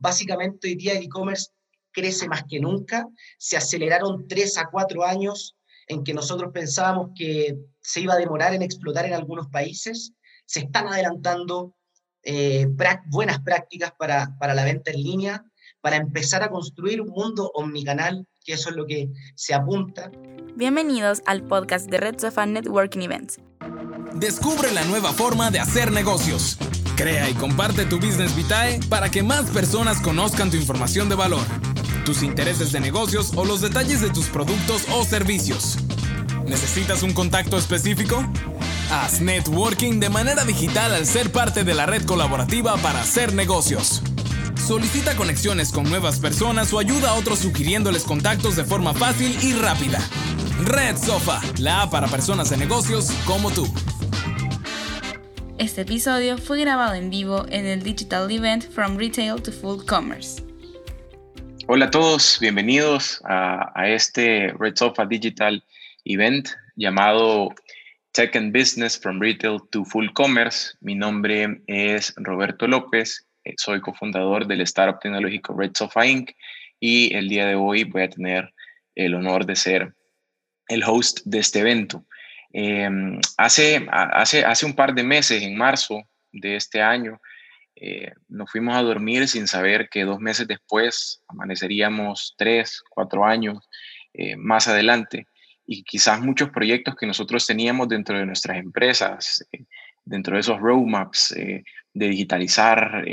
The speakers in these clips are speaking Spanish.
Básicamente hoy día el e-commerce crece más que nunca, se aceleraron tres a cuatro años en que nosotros pensábamos que se iba a demorar en explotar en algunos países, se están adelantando eh, buenas prácticas para, para la venta en línea, para empezar a construir un mundo omnicanal, que eso es lo que se apunta. Bienvenidos al podcast de Red Sofa Networking Events. Descubre la nueva forma de hacer negocios. Crea y comparte tu Business Vitae para que más personas conozcan tu información de valor, tus intereses de negocios o los detalles de tus productos o servicios. ¿Necesitas un contacto específico? Haz networking de manera digital al ser parte de la red colaborativa para hacer negocios. Solicita conexiones con nuevas personas o ayuda a otros sugiriéndoles contactos de forma fácil y rápida. Red Sofa, la app para personas de negocios como tú. Este episodio fue grabado en vivo en el Digital Event From Retail to Full Commerce. Hola a todos, bienvenidos a, este Red Sofa Digital Event llamado Tech and Business From Retail to Full Commerce. Mi nombre es Roberto López, eh, soy cofundador del startup tecnológico Red Sofa Inc. y el día de hoy voy a tener el honor de ser el host de este evento. Em, hace, hace, hace un par de meses, en marzo de este año, eh, nos fuimos a dormir sin saber que dos meses después amaneceríamos tres, cuatro años eh, más adelante. Y quizás muchos proyectos que nosotros teníamos dentro de nuestras empresas, eh, dentro de esos roadmaps de digitalizar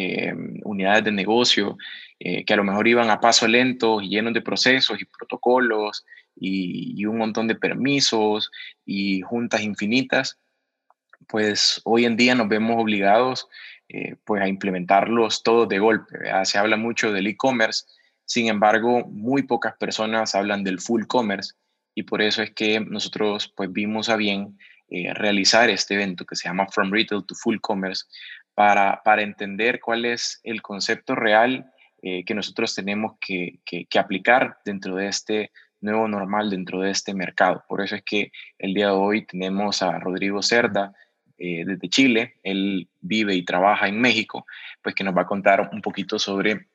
unidades de negocio, que a lo mejor iban a paso lento, llenos de procesos y protocolos y, un montón de permisos y juntas infinitas, pues hoy en día nos vemos obligados eh, pues a implementarlos todos de golpe. Se habla mucho del e-commerce, sin embargo, muy pocas personas hablan del full commerce y por eso es que nosotros pues vimos a bien eh, realizar este evento que se llama From Retail to Full Commerce para, para entender cuál es el concepto real eh, que nosotros tenemos que, que, que, aplicar dentro de este nuevo normal dentro de este mercado. Por eso es que el día de hoy tenemos a Rodrigo Cerda eh, desde Chile. Él vive y trabaja en México, pues que nos va a contar un poquito sobre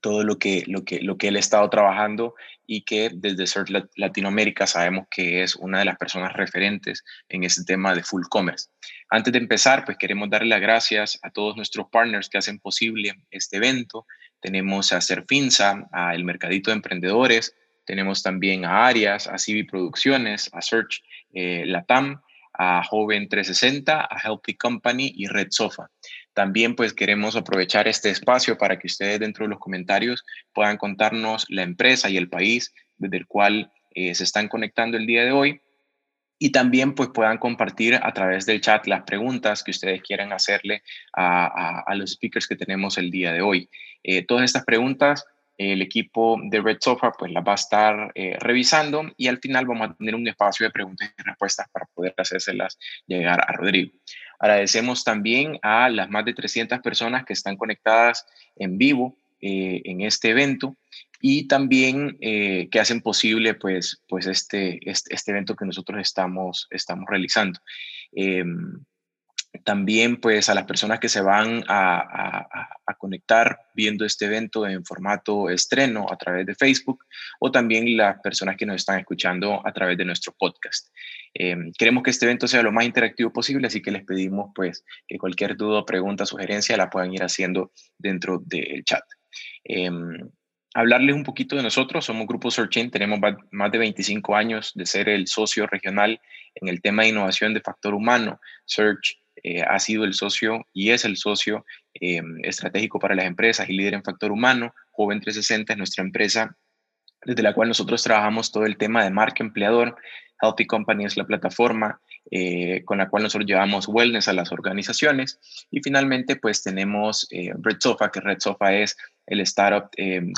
todo lo que, lo que, lo que él ha estado trabajando y que desde Search Latinoamérica sabemos que es una de las personas referentes en este tema de full commerce. Antes de empezar, pues queremos darle las gracias a todos nuestros partners que hacen posible este evento. Tenemos a Serfinza, a El Mercadito de Emprendedores, tenemos también a Arias, a Civi Producciones, a Search eh, Latam, a Joven 360, a Healthy Company y Red Sofa. También pues queremos aprovechar este espacio para que ustedes dentro de los comentarios puedan contarnos la empresa y el país desde el cual eh, se están conectando el día de hoy y también pues puedan compartir a través del chat las preguntas que ustedes quieran hacerle a, los speakers que tenemos el día de hoy. Eh, todas estas preguntas el equipo de Red Sofa pues las va a estar eh, revisando y al final vamos a tener un espacio de preguntas y respuestas para poder hacérselas llegar a Rodrigo. Agradecemos también a las más de 300 personas que están conectadas en vivo eh, en este evento y también eh, que hacen posible pues, pues este, este, este, evento que nosotros estamos, estamos realizando. También pues a las personas que se van a, conectar viendo este evento en formato estreno a través de Facebook o también las personas que nos están escuchando a través de nuestro podcast. Em, queremos que este evento sea lo más interactivo posible, así que les pedimos pues que cualquier duda, pregunta, sugerencia la puedan ir haciendo dentro del chat. Em, hablarles un poquito de nosotros. Somos Grupo Searching, tenemos más de 25 años de ser el socio regional en el tema de innovación de factor humano. Search eh, ha sido el socio y es el socio eh, estratégico para las empresas y líder en factor humano. Joven 360 es nuestra empresa desde la cual nosotros trabajamos todo el tema de marca empleador. Healthy Company es la plataforma eh, con la cual nosotros llevamos wellness a las organizaciones. Y finalmente, pues tenemos Red Sofa, que Red Sofa es el startup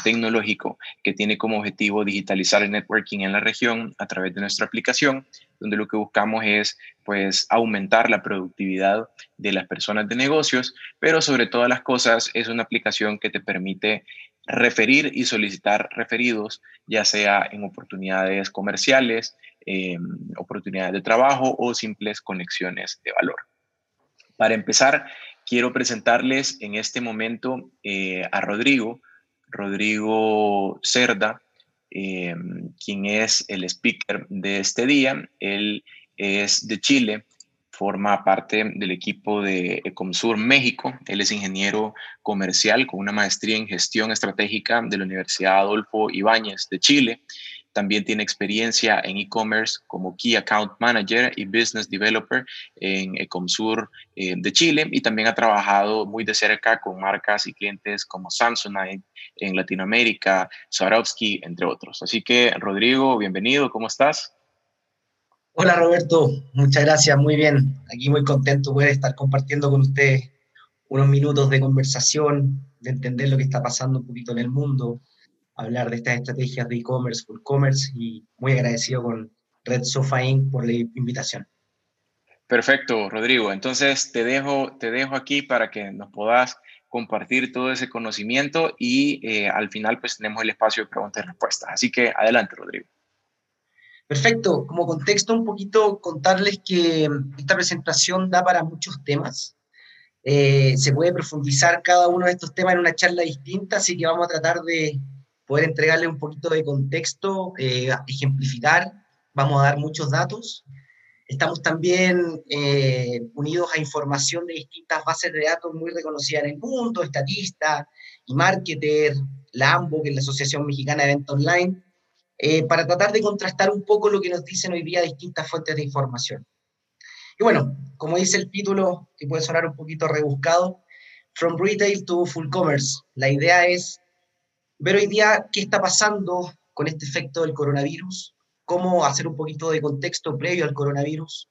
tecnológico que tiene como objetivo digitalizar el networking en la región a través de nuestra aplicación donde lo que buscamos es pues aumentar la productividad de las personas de negocios, pero sobre todas las cosas es una aplicación que te permite referir y solicitar referidos, ya sea en oportunidades comerciales, em, oportunidades de trabajo o simples conexiones de valor. Para empezar, quiero presentarles en este momento eh, a Rodrigo, Rodrigo Cerda, eh, quien es el speaker de este día. Él es de Chile, forma parte del equipo de Ecomsur México. Él es ingeniero comercial con una maestría en gestión estratégica de la Universidad Adolfo Ibáñez de Chile. También tiene experiencia en e-commerce como Key Account Manager y Business Developer en Ecomsur eh, de Chile y también ha trabajado muy de cerca con marcas y clientes como Samsonite en Latinoamérica, Swarovski, entre otros. Así que, Rodrigo, bienvenido, ¿cómo estás? Hola Roberto, muchas gracias, muy bien. Aquí muy contento de estar compartiendo con usted unos minutos de conversación, de entender lo que está pasando un poquito en el mundo, hablar de estas estrategias de e-commerce, full commerce y muy agradecido con Red Sofa Inc. por la invitación. Perfecto, Rodrigo. Entonces te dejo, te dejo aquí para que nos puedas compartir todo ese conocimiento y eh, al final pues tenemos el espacio de preguntas y respuestas. Así que adelante, Rodrigo. Perfecto. Como contexto, un poquito contarles que esta presentación da para muchos temas. Eh, se puede profundizar cada uno de estos temas en una charla distinta, así que vamos a tratar de poder entregarle un poquito de contexto, eh, ejemplificar, vamos a dar muchos datos. Estamos también eh, unidos a información de distintas bases de datos muy reconocidas en el mundo, Estatista y Marketer, la AMBO, que es la Asociación Mexicana de Evento Online, eh, para tratar de contrastar un poco lo que nos dicen hoy día distintas fuentes de información. Y bueno, como dice el título, que puede sonar un poquito rebuscado, From Retail to Full Commerce. La idea es ver hoy día qué está pasando con este efecto del coronavirus, cómo hacer un poquito de contexto previo al coronavirus,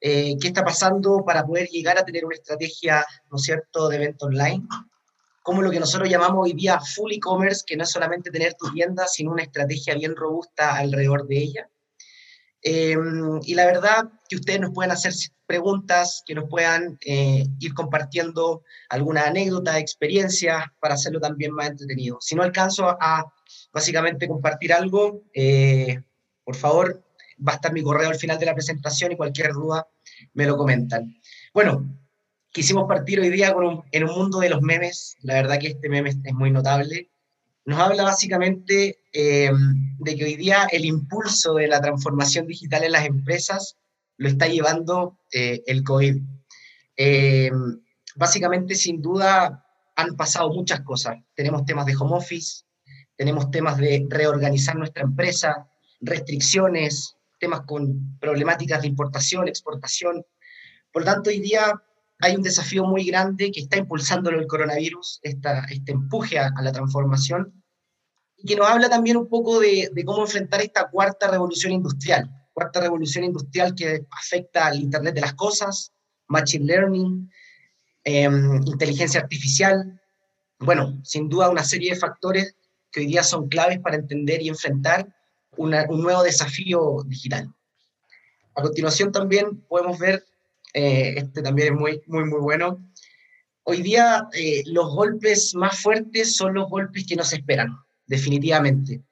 eh, qué está pasando para poder llegar a tener una estrategia, ¿no es cierto?, de evento online, como lo que nosotros llamamos hoy día full e-commerce, que no es solamente tener tu tienda, sino una estrategia bien robusta alrededor de ella. Em, y la verdad que ustedes nos pueden hacer preguntas, que nos puedan eh, ir compartiendo alguna anécdota, experiencia, para hacerlo también más entretenido. Si no alcanzo a, básicamente compartir algo, eh, por favor, va a estar mi correo al final de la presentación y cualquier duda me lo comentan. Bueno, quisimos partir hoy día con en un mundo de los memes. La verdad que este meme es muy notable. Nos habla básicamente eh, de que hoy día el impulso de la transformación digital en las empresas lo está llevando eh, el COVID. Eh, básicamente, sin duda, han pasado muchas cosas. Tenemos temas de home office, tenemos temas de reorganizar nuestra empresa, restricciones, temas con problemáticas de importación, exportación. Por tanto, hoy día hay un desafío muy grande que está impulsando el coronavirus, esta, este empuje a, la transformación, y que nos habla también un poco de, cómo enfrentar esta cuarta revolución industrial, cuarta revolución industrial que afecta al Internet de las Cosas, Machine Learning, em, inteligencia artificial, bueno, sin duda una serie de factores que hoy día son claves para entender y enfrentar un nuevo desafío digital. A continuación también podemos ver eh, este también es muy, muy, muy bueno. Hoy día eh, los golpes más fuertes son los golpes que nos esperan, definitivamente.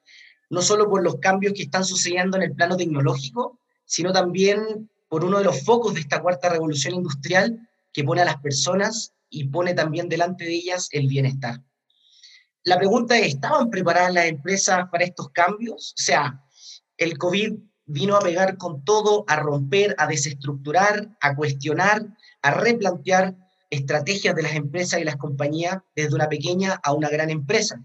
No solo por los cambios que están sucediendo en el plano tecnológico, sino también por uno de los focos de esta cuarta revolución industrial que pone a las personas y pone también delante de ellas el bienestar. La pregunta es, ¿estaban preparadas las empresas para estos cambios? O sea, el COVID vino a pegar con todo, a romper, a desestructurar, a cuestionar, a replantear estrategias de las empresas y las compañías desde una pequeña a una gran empresa.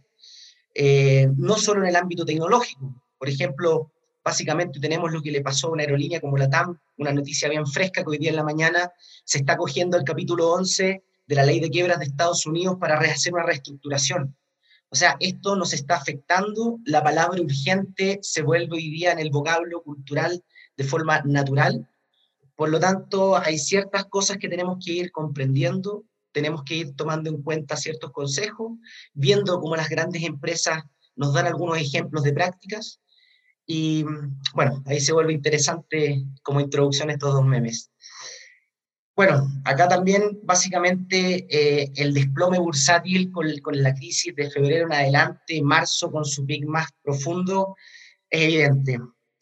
Eh, no solo en el ámbito tecnológico. Por ejemplo, básicamente tenemos lo que le pasó a una aerolínea como la TAM, una noticia bien fresca que hoy día en la mañana se está cogiendo el capítulo 11 de la ley de quiebras de Estados Unidos para hacer una reestructuración. O sea, esto nos está afectando, la palabra urgente se vuelve hoy día en el vocablo cultural de forma natural. Por lo tanto, hay ciertas cosas que tenemos que ir comprendiendo, tenemos que ir tomando en cuenta ciertos consejos, viendo cómo las grandes empresas nos dan algunos ejemplos de prácticas. Y bueno, ahí se vuelve interesante como introducción estos dos memes. Bueno, acá también básicamente eh, el desplome bursátil con, la crisis de febrero en adelante, marzo con su pic más profundo, es evidente.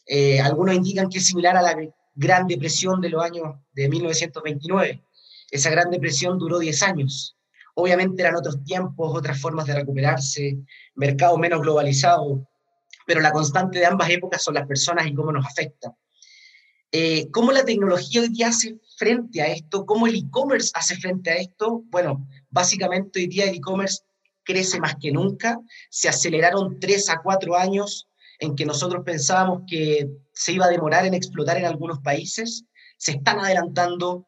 Eh, algunos indican que es similar a la Gran Depresión de los años de 1929. Esa gran depresión duró 10 años. Obviamente eran otros tiempos, otras formas de recuperarse, mercado menos globalizado, pero la constante de ambas épocas son las personas y cómo nos afecta. Eh, ¿Cómo la tecnología hoy día hace frente a esto? ¿Cómo el e-commerce hace frente a esto? Bueno, básicamente hoy día el e-commerce crece más que nunca. Se aceleraron tres a cuatro años en que nosotros pensábamos que se iba a demorar en explotar en algunos países. Se están adelantando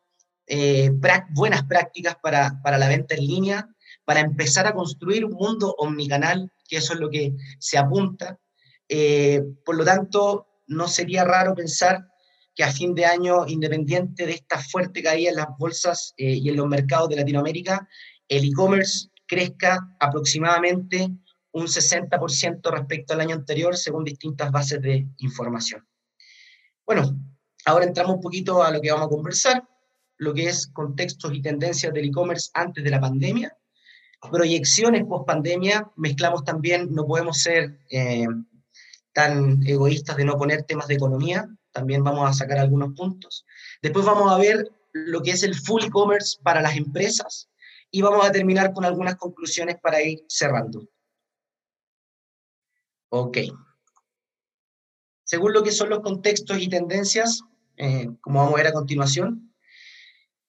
eh, buenas prácticas para, para la venta en línea, para empezar a construir un mundo omnicanal, que eso es lo que se apunta. Eh, por lo tanto, no sería raro pensar que a fin de año, independiente de esta fuerte caída en las bolsas eh, y en los mercados de Latinoamérica, el e-commerce crezca aproximadamente un 60% respecto al año anterior, según distintas bases de información. Bueno, ahora entramos un poquito a lo que vamos a conversar, lo que es contextos y tendencias del e-commerce antes de la pandemia, proyecciones post pandemia, mezclamos también, no podemos ser eh, tan egoístas de no poner temas de economía, también vamos a sacar algunos puntos. Después vamos a ver lo que es el full e-commerce para las empresas y vamos a terminar con algunas conclusiones para ir cerrando. Ok. Según lo que son los contextos y tendencias, eh, como vamos a ver a continuación,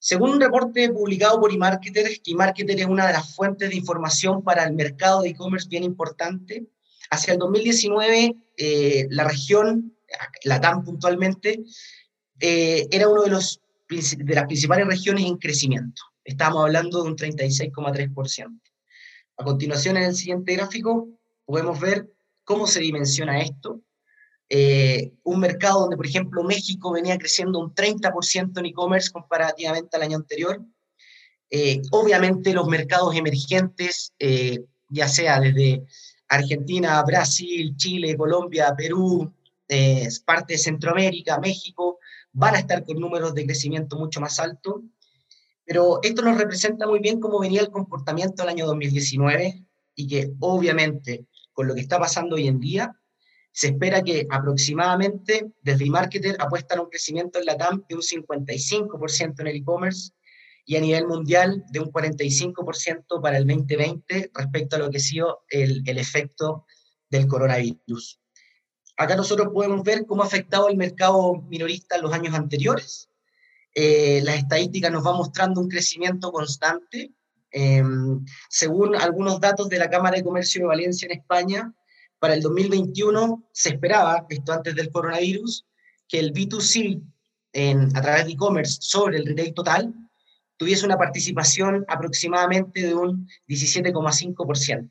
según un reporte publicado por eMarketer, eMarketer es una de las fuentes de información para el mercado de e-commerce bien importante, hacia el 2019 eh, la región la TAM puntualmente, eh, era uno de, de las principales regiones en crecimiento. Estábamos hablando de un 36,3%. A continuación, en el siguiente gráfico, podemos ver cómo se dimensiona esto. Eh, un mercado donde, por ejemplo, México venía creciendo un 30% en e-commerce comparativamente al año anterior. Eh, obviamente los mercados emergentes, ya sea desde Argentina, Brasil, Chile, Colombia, Perú, parte de Centroamérica, México, van a estar con números de crecimiento mucho más altos. Pero esto nos representa muy bien cómo venía el comportamiento del año 2019 y que obviamente con lo que está pasando hoy en día, se espera que aproximadamente desde eMarketer apuestan a un crecimiento en la TAM de un 55% en el e-commerce y a nivel mundial de un 45% para el 2020 respecto a lo que ha sido el, el efecto del coronavirus. Acá nosotros podemos ver cómo ha afectado el mercado minorista en los años anteriores. Eh, las estadísticas nos van mostrando un crecimiento constante. Em, según algunos datos de la Cámara de Comercio de Valencia en España, para el 2021 se esperaba, esto antes del coronavirus, que el B2C en, a través de e-commerce sobre el retail total tuviese una participación aproximadamente de un 17,5%.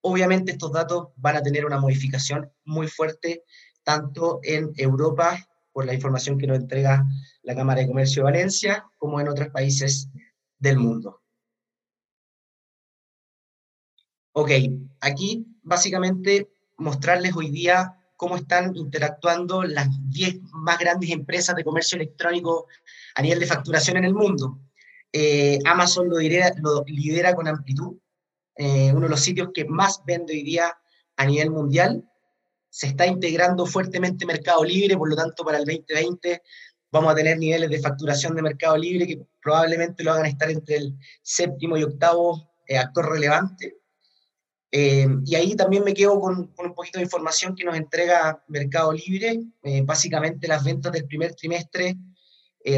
Obviamente estos datos van a tener una modificación muy fuerte tanto en Europa, por la información que nos entrega la Cámara de Comercio de Valencia, como en otros países del mundo. Ok, aquí básicamente mostrarles hoy día cómo están interactuando las 10 más grandes empresas de comercio electrónico a nivel de facturación en el mundo. Eh, Amazon lo lo lidera con amplitud, eh, uno de los sitios que más vende hoy día a nivel mundial. Se está integrando fuertemente Mercado Libre, por lo tanto para el 2020 vamos a tener niveles de facturación de Mercado Libre que probablemente lo hagan estar entre el séptimo y octavo eh, actor relevante. Eh, y ahí también me quedo con, con, un poquito de información que nos entrega Mercado Libre. básicamente las ventas del primer trimestre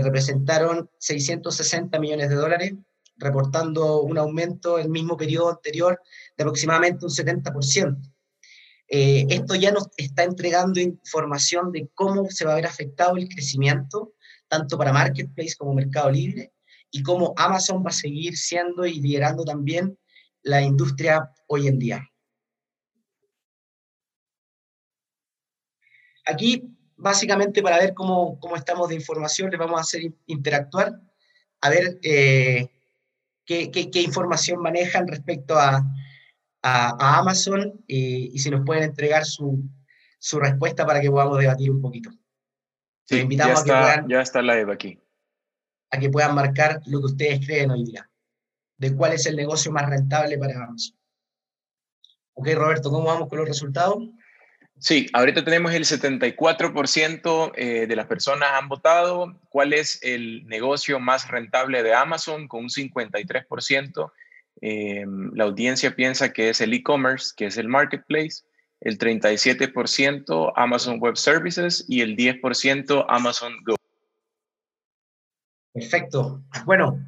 representaron 660 millones de dólares, reportando un aumento en el mismo periodo anterior de aproximadamente un 70%. Eh, esto ya nos está entregando información de cómo se va a ver afectado el crecimiento, tanto para Marketplace como Mercado Libre, y cómo Amazon va a seguir siendo y liderando también la industria hoy en día. Aquí, básicamente, para ver cómo, cómo estamos de información, les vamos a hacer interactuar, a ver eh, qué, información manejan respecto a, Amazon y, si nos pueden entregar su, respuesta para que podamos debatir un poquito. Sí, invitamos ya, está, a que puedan, ya está live aquí. A que puedan marcar lo que ustedes creen hoy día, de cuál es el negocio más rentable para Amazon. Ok, Roberto, ¿cómo vamos con los resultados? Sí, ahorita tenemos el 74% eh, de las personas han votado. ¿Cuál es el negocio más rentable de Amazon? Con un 53%. Eh, la audiencia piensa que es el e-commerce, que es el marketplace. El 37% Amazon Web Services y el 10% Amazon Go. Perfecto. Bueno,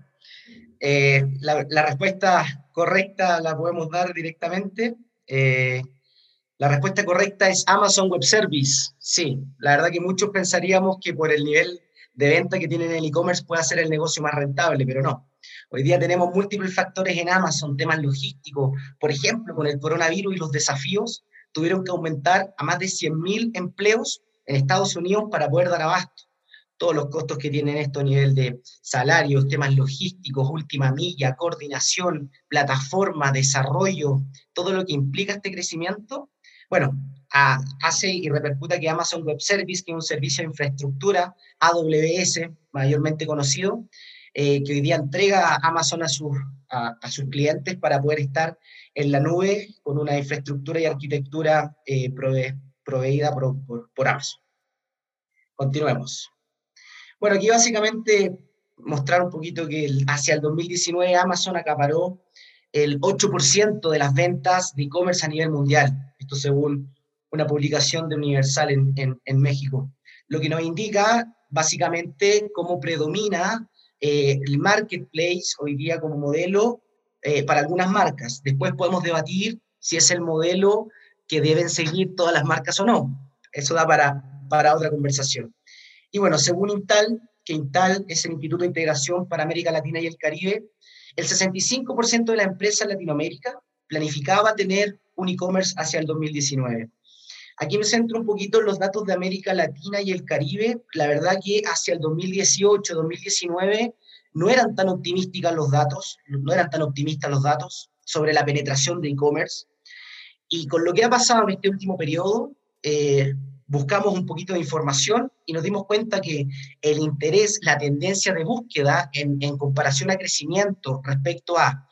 eh, la, respuesta correcta la podemos dar directamente. La respuesta correcta es Amazon Web Service. Sí, la verdad que muchos pensaríamos que por el nivel de venta que tienen en el e-commerce puede ser el negocio más rentable, pero no. Hoy día tenemos múltiples factores en Amazon, temas logísticos. Por ejemplo, con el coronavirus y los desafíos, tuvieron que aumentar a más de 100.000 empleos en Estados Unidos para poder dar abasto. Todos los costos que tienen esto a nivel de salarios, temas logísticos, última milla, coordinación, plataforma, desarrollo, todo lo que implica este crecimiento, bueno, hace y repercuta que Amazon Web Service, que es un servicio de infraestructura, AWS, mayormente conocido, eh, que hoy día entrega Amazon a sus, a, sus clientes para poder estar en la nube con una infraestructura y arquitectura eh, proveída por, por, Amazon. Continuemos. Bueno, aquí básicamente mostrar un poquito que hacia el 2019 Amazon acaparó el 8% de las ventas de e-commerce a nivel mundial, esto según una publicación de Universal en, México, lo que nos indica básicamente cómo predomina eh, el marketplace hoy día como modelo eh, para algunas marcas. Después podemos debatir si es el modelo que deben seguir todas las marcas o no. Eso da para, para otra conversación. Y bueno, según Intal, que Intal es el Instituto de Integración para América Latina y el Caribe, el 65% de la empresa en Latinoamérica planificaba tener un e-commerce hacia el 2019. Aquí me centro un poquito en los datos de América Latina y el Caribe. La verdad que hacia el 2018, 2019 no eran tan optimistas los datos, no eran tan optimistas los datos sobre la penetración de e-commerce. Y con lo que ha pasado en este último periodo, eh, buscamos un poquito de información y nos dimos cuenta que el interés, la tendencia de búsqueda en, comparación a crecimiento respecto a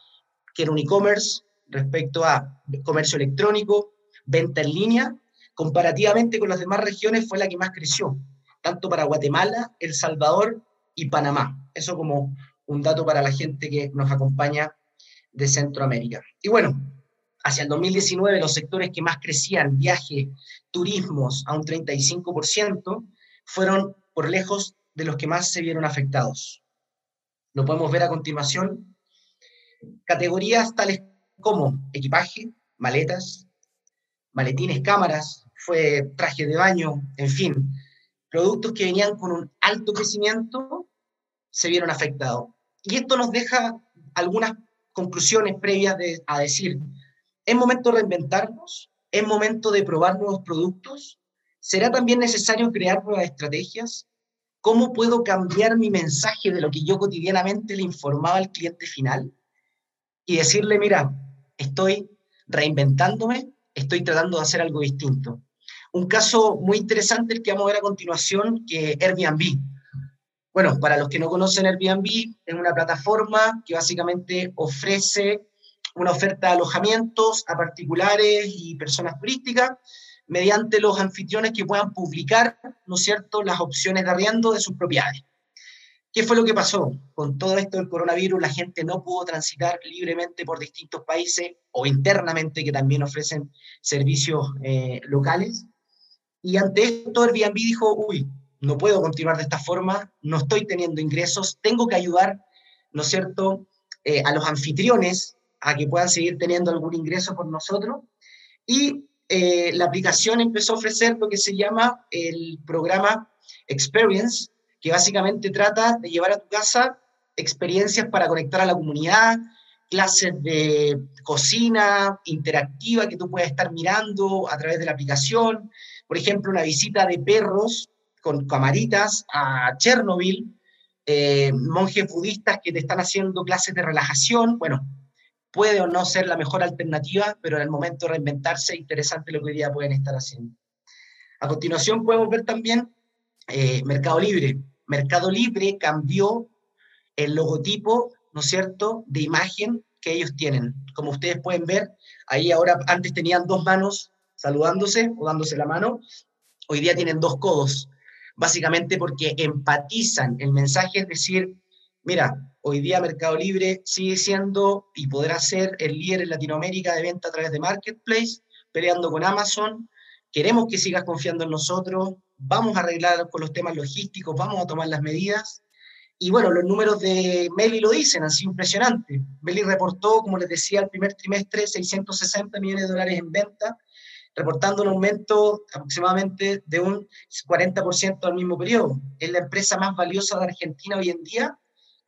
que era un e-commerce, respecto a comercio electrónico, venta en línea, comparativamente con las demás regiones fue la que más creció, tanto para Guatemala, El Salvador y Panamá. Eso como un dato para la gente que nos acompaña de Centroamérica. Y bueno, hacia el 2019 los sectores que más crecían, viaje, turismos, a un 35%, fueron por lejos de los que más se vieron afectados. Lo podemos ver a continuación. Categorías tales como equipaje, maletas, maletines, cámaras, fue traje de baño, en fin, productos que venían con un alto crecimiento se vieron afectados. Y esto nos deja algunas conclusiones previas a decir, ¿Es momento de reinventarnos? ¿Es momento de probar nuevos productos? ¿Será también necesario crear nuevas estrategias? ¿Cómo puedo cambiar mi mensaje de lo que yo cotidianamente le informaba al cliente final? Y decirle, mira, estoy reinventándome, estoy tratando de hacer algo distinto. Un caso muy interesante el que vamos a ver a continuación, que Airbnb. Bueno, para los que no conocen Airbnb, es una plataforma que básicamente ofrece una oferta de alojamientos a particulares y personas turísticas mediante los anfitriones que puedan publicar, ¿no es cierto?, las opciones de arriendo de sus propiedades. ¿Qué fue lo que pasó? Con todo esto del coronavirus, la gente no pudo transitar libremente por distintos países o internamente que también ofrecen servicios eh, locales. Y ante esto Airbnb dijo, uy, no puedo continuar de esta forma, no estoy teniendo ingresos, tengo que ayudar, ¿no es cierto?, eh, a los anfitriones a que puedan seguir teniendo algún ingreso por nosotros. Y eh, la aplicación empezó a ofrecer lo que se llama el programa Experience, que básicamente trata de llevar a tu casa experiencias para conectar a la comunidad, clases de cocina interactiva que tú puedes estar mirando a través de la aplicación, por ejemplo, una visita de perros con camaritas a Chernobyl, eh, monjes budistas que te están haciendo clases de relajación, bueno, puede o no ser la mejor alternativa, pero en el momento de reinventarse, interesante lo que hoy día pueden estar haciendo. A continuación podemos ver también eh, Mercado Libre. Mercado Libre cambió el logotipo, ¿no es cierto?, de imagen que ellos tienen. Como ustedes pueden ver, ahí ahora antes tenían dos manos, saludándose o dándose la mano, hoy día tienen dos codos, básicamente porque empatizan. El mensaje es decir, mira, hoy día Mercado Libre sigue siendo y podrá ser el líder en Latinoamérica de venta a través de Marketplace, peleando con Amazon, queremos que sigas confiando en nosotros, vamos a arreglar con los temas logísticos, vamos a tomar las medidas. Y bueno, los números de Meli lo dicen, han sido impresionantes. Meli reportó, como les decía, el primer trimestre 660 millones de dólares en venta, reportando un aumento aproximadamente de un 40% al mismo periodo. Es la empresa más valiosa de Argentina hoy en día,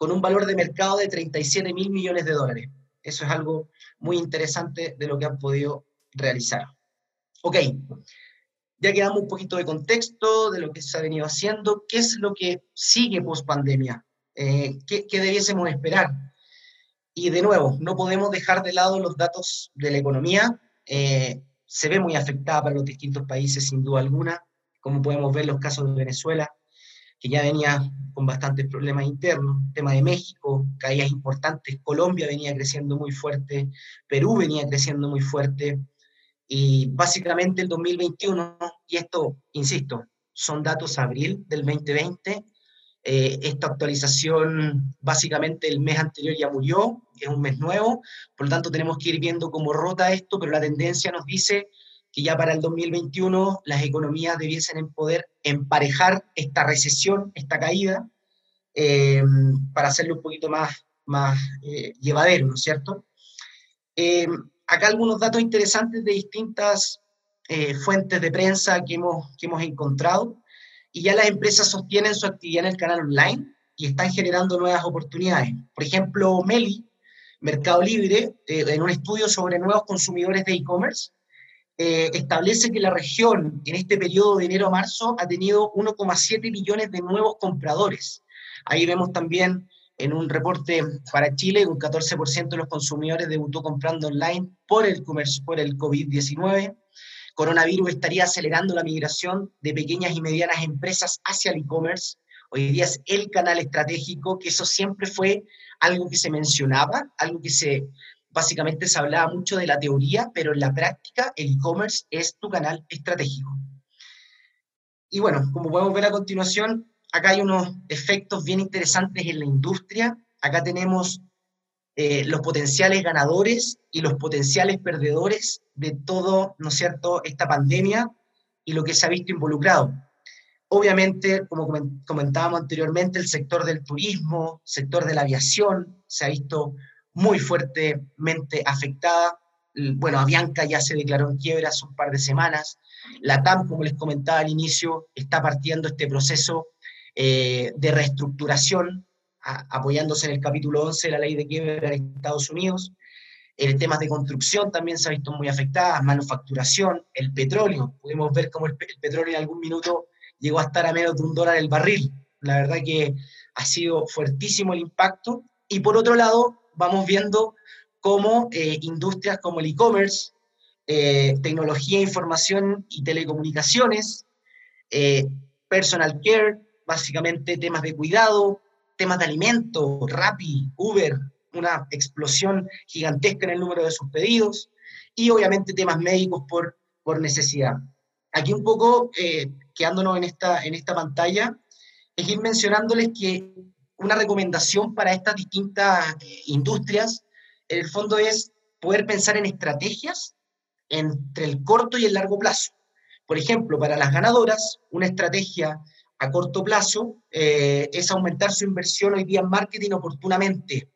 con un valor de mercado de 37 mil millones de dólares. Eso es algo muy interesante de lo que han podido realizar. Ok, ya que damos un poquito de contexto de lo que se ha venido haciendo, ¿qué es lo que sigue post pandemia? Eh, ¿qué, ¿qué, debiésemos esperar? Y de nuevo, no podemos dejar de lado los datos de la economía. Eh, se ve muy afectada para los distintos países, sin duda alguna, como podemos ver los casos de Venezuela, que ya venía con bastantes problemas internos, tema de México, caídas importantes, Colombia venía creciendo muy fuerte, Perú venía creciendo muy fuerte, y básicamente el 2021, y esto, insisto, son datos abril del 2020, eh, esta actualización, básicamente el mes anterior ya murió, es un mes nuevo, por lo tanto tenemos que ir viendo cómo rota esto, pero la tendencia nos dice que ya para el 2021 las economías debiesen poder emparejar esta recesión, esta caída, eh, para hacerlo un poquito más, más eh, llevadero, ¿no es cierto? acá algunos datos interesantes de distintas fuentes de prensa que hemos, que hemos encontrado y ya las empresas sostienen su actividad en el canal online y están generando nuevas oportunidades. Por ejemplo, Meli, Mercado Libre, eh, en un estudio sobre nuevos consumidores de e-commerce, eh, establece que la región en este periodo de enero a marzo ha tenido 1,7 millones de nuevos compradores. Ahí vemos también en un reporte para Chile, un 14% de los consumidores debutó comprando online por el, por el COVID-19 coronavirus estaría acelerando la migración de pequeñas y medianas empresas hacia el e-commerce. Hoy día es el canal estratégico, que eso siempre fue algo que se mencionaba, algo que se básicamente se hablaba mucho de la teoría, pero en la práctica el e-commerce es tu canal estratégico. Y bueno, como podemos ver a continuación, acá hay unos efectos bien interesantes en la industria. Acá tenemos eh, los potenciales ganadores y los potenciales perdedores de todo, ¿no cierto?, esta pandemia y lo que se ha visto involucrado. Obviamente, como comentábamos anteriormente, el sector del turismo, sector de la aviación, se ha visto muy fuertemente afectada. Bueno, Avianca ya se declaró en quiebra hace un par de semanas. La TAM, como les comentaba al inicio, está partiendo este proceso eh, de reestructuración apoyándose en el capítulo 11 de la ley de quiebra en Estados Unidos. El temas de construcción también se ha visto muy afectadas, manufacturación, el petróleo. Pudimos ver cómo el, petróleo en algún minuto llegó a estar a menos de un dólar el barril. La verdad que ha sido fuertísimo el impacto. Y por otro lado, vamos viendo cómo eh, industrias como el e-commerce, eh, tecnología, información y telecomunicaciones, eh, personal care, básicamente temas de cuidado, temas de alimentos, Rappi, Uber, una explosión gigantesca en el número de sus pedidos, y obviamente temas médicos por, por necesidad. Aquí un poco, eh, quedándonos en esta, en esta pantalla, es ir mencionándoles que una recomendación para estas distintas eh, industrias, en el fondo es poder pensar en estrategias entre el corto y el largo plazo. Por ejemplo, para las ganadoras, una estrategia a corto plazo eh, es aumentar su inversión hoy día en marketing oportunamente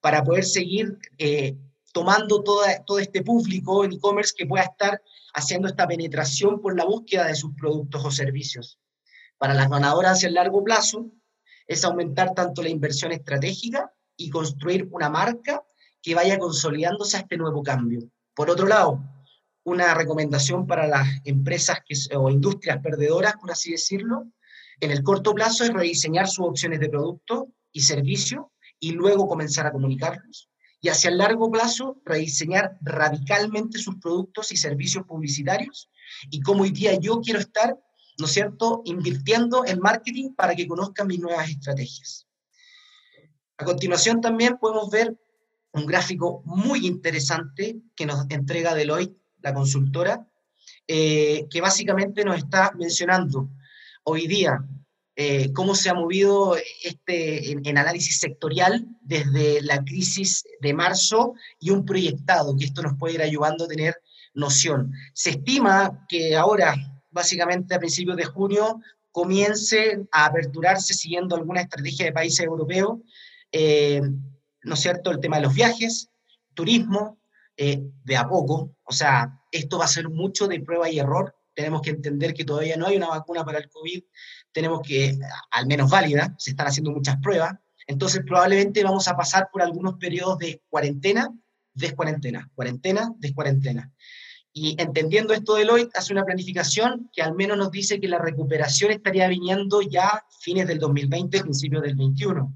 para poder seguir eh, tomando toda, todo este público en e-commerce que pueda estar haciendo esta penetración por la búsqueda de sus productos o servicios. Para las ganadoras el largo plazo es aumentar tanto la inversión estratégica y construir una marca que vaya consolidándose a este nuevo cambio. Por otro lado, una recomendación para las empresas que, o industrias perdedoras, por así decirlo, en el corto plazo es rediseñar sus opciones de producto y servicio y luego comenzar a comunicarlos. Y hacia el largo plazo, rediseñar radicalmente sus productos y servicios publicitarios y cómo hoy día yo quiero estar, ¿no es cierto?, invirtiendo en marketing para que conozcan mis nuevas estrategias. A continuación también podemos ver un gráfico muy interesante que nos entrega Deloitte, la consultora, eh, que básicamente nos está mencionando hoy día eh, cómo se ha movido este en, análisis sectorial desde la crisis de marzo y un proyectado, que esto nos puede ir ayudando a tener noción. Se estima que ahora, básicamente a principios de junio, comience a aperturarse siguiendo alguna estrategia de países europeos, eh, ¿no es cierto?, el tema de los viajes, turismo, eh, de a poco, o sea, esto va a ser mucho de prueba y error, tenemos que entender que todavía no hay una vacuna para el COVID, tenemos que, al menos válida, se están haciendo muchas pruebas, entonces probablemente vamos a pasar por algunos periodos de cuarentena, descuarentena, cuarentena, descuarentena. Y entendiendo esto, Deloitte hace una planificación que al menos nos dice que la recuperación estaría viniendo ya fines del 2020, principios del 21.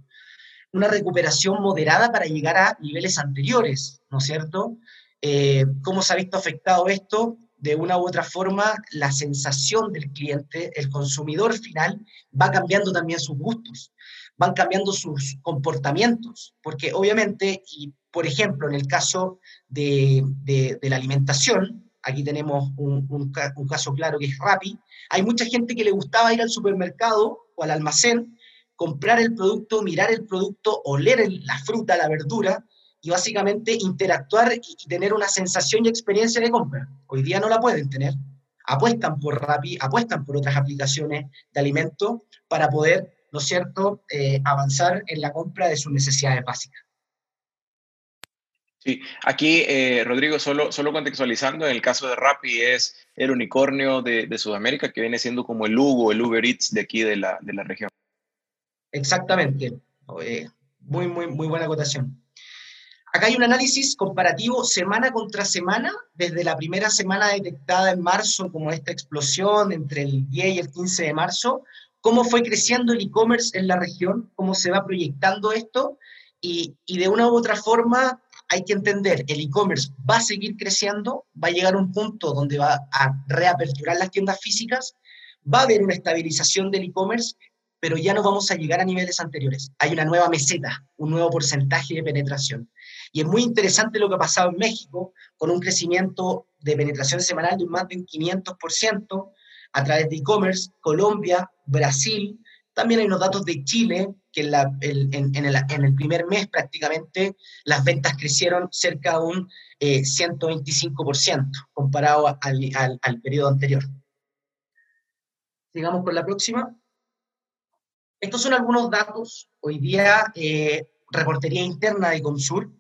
Una recuperación moderada para llegar a niveles anteriores, ¿no es cierto? Eh, ¿Cómo se ha visto afectado esto? De una u otra forma, la sensación del cliente, el consumidor final, va cambiando también sus gustos, van cambiando sus comportamientos, porque obviamente, y por ejemplo, en el caso de, de, de la alimentación, aquí tenemos un, caso claro que es Rappi, hay mucha gente que le gustaba ir al supermercado o al almacén, comprar el producto, mirar el producto, oler la fruta, la verdura, y básicamente interactuar y, tener una sensación y experiencia de compra. Hoy día no la pueden tener. Apuestan por Rappi, apuestan por otras aplicaciones de alimentos para poder, ¿no es cierto?, eh, avanzar en la compra de sus necesidades básicas. Sí, aquí, eh, Rodrigo, solo, solo contextualizando, en el caso de Rappi es el unicornio de, Sudamérica que viene siendo como el Hugo, el Uber Eats de aquí de la, región. Exactamente. muy, muy, muy buena acotación. Acá hay un análisis comparativo semana contra semana, desde la primera semana detectada en marzo, como esta explosión entre el 10 y el 15 de marzo, cómo fue creciendo el e-commerce en la región, cómo se va proyectando esto, y, y de una u otra forma hay que entender, el e-commerce va a seguir creciendo, va a llegar a un punto donde va a reaperturar las tiendas físicas, va a haber una estabilización del e-commerce, pero ya no vamos a llegar a niveles anteriores. Hay una nueva meseta, un nuevo porcentaje de penetración. Y es muy interesante lo que ha pasado en México, con un crecimiento de penetración semanal de más de un 500% a través de e-commerce, Colombia, Brasil, también hay unos datos de Chile, que en, el, primer mes prácticamente las ventas crecieron cerca de un 125% eh, comparado al, periodo anterior. Sigamos con la próxima. Estos son algunos datos. Hoy día, eh, reportería interna de Comsur,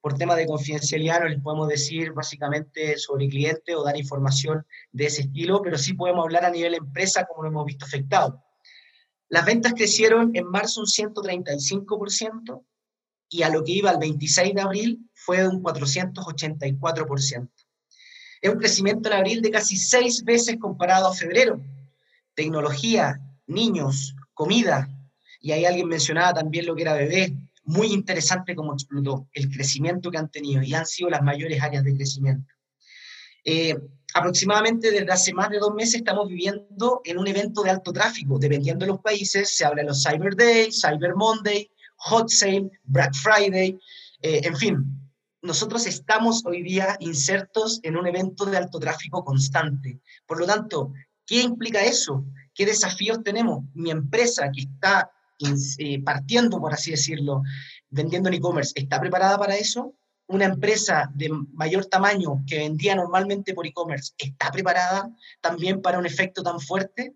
por tema de confidencialidad no les podemos decir básicamente sobre cliente o dar información de ese estilo, pero sí podemos hablar a nivel empresa como lo hemos visto afectado. Las ventas crecieron en marzo un 135% y a lo que iba el 26 de abril fue un 484%. Es un crecimiento en abril de casi seis veces comparado a febrero. Tecnología, niños, comida, y ahí alguien mencionaba también lo que era bebé. Muy interesante cómo explotó el crecimiento que han tenido y han sido las mayores áreas de crecimiento. Eh, aproximadamente desde hace más de dos meses estamos viviendo en un evento de alto tráfico. Dependiendo de los países, se habla de los Cyber Day, Cyber Monday, Hot Sale, Black Friday, eh, en fin. Nosotros estamos hoy día insertos en un evento de alto tráfico constante. Por lo tanto, ¿qué implica eso? ¿Qué desafíos tenemos? Mi empresa que está eh, partiendo, por así decirlo, vendiendo en e-commerce, ¿está preparada para eso? Una empresa de mayor tamaño que vendía normalmente por e-commerce está preparada también para un efecto tan fuerte?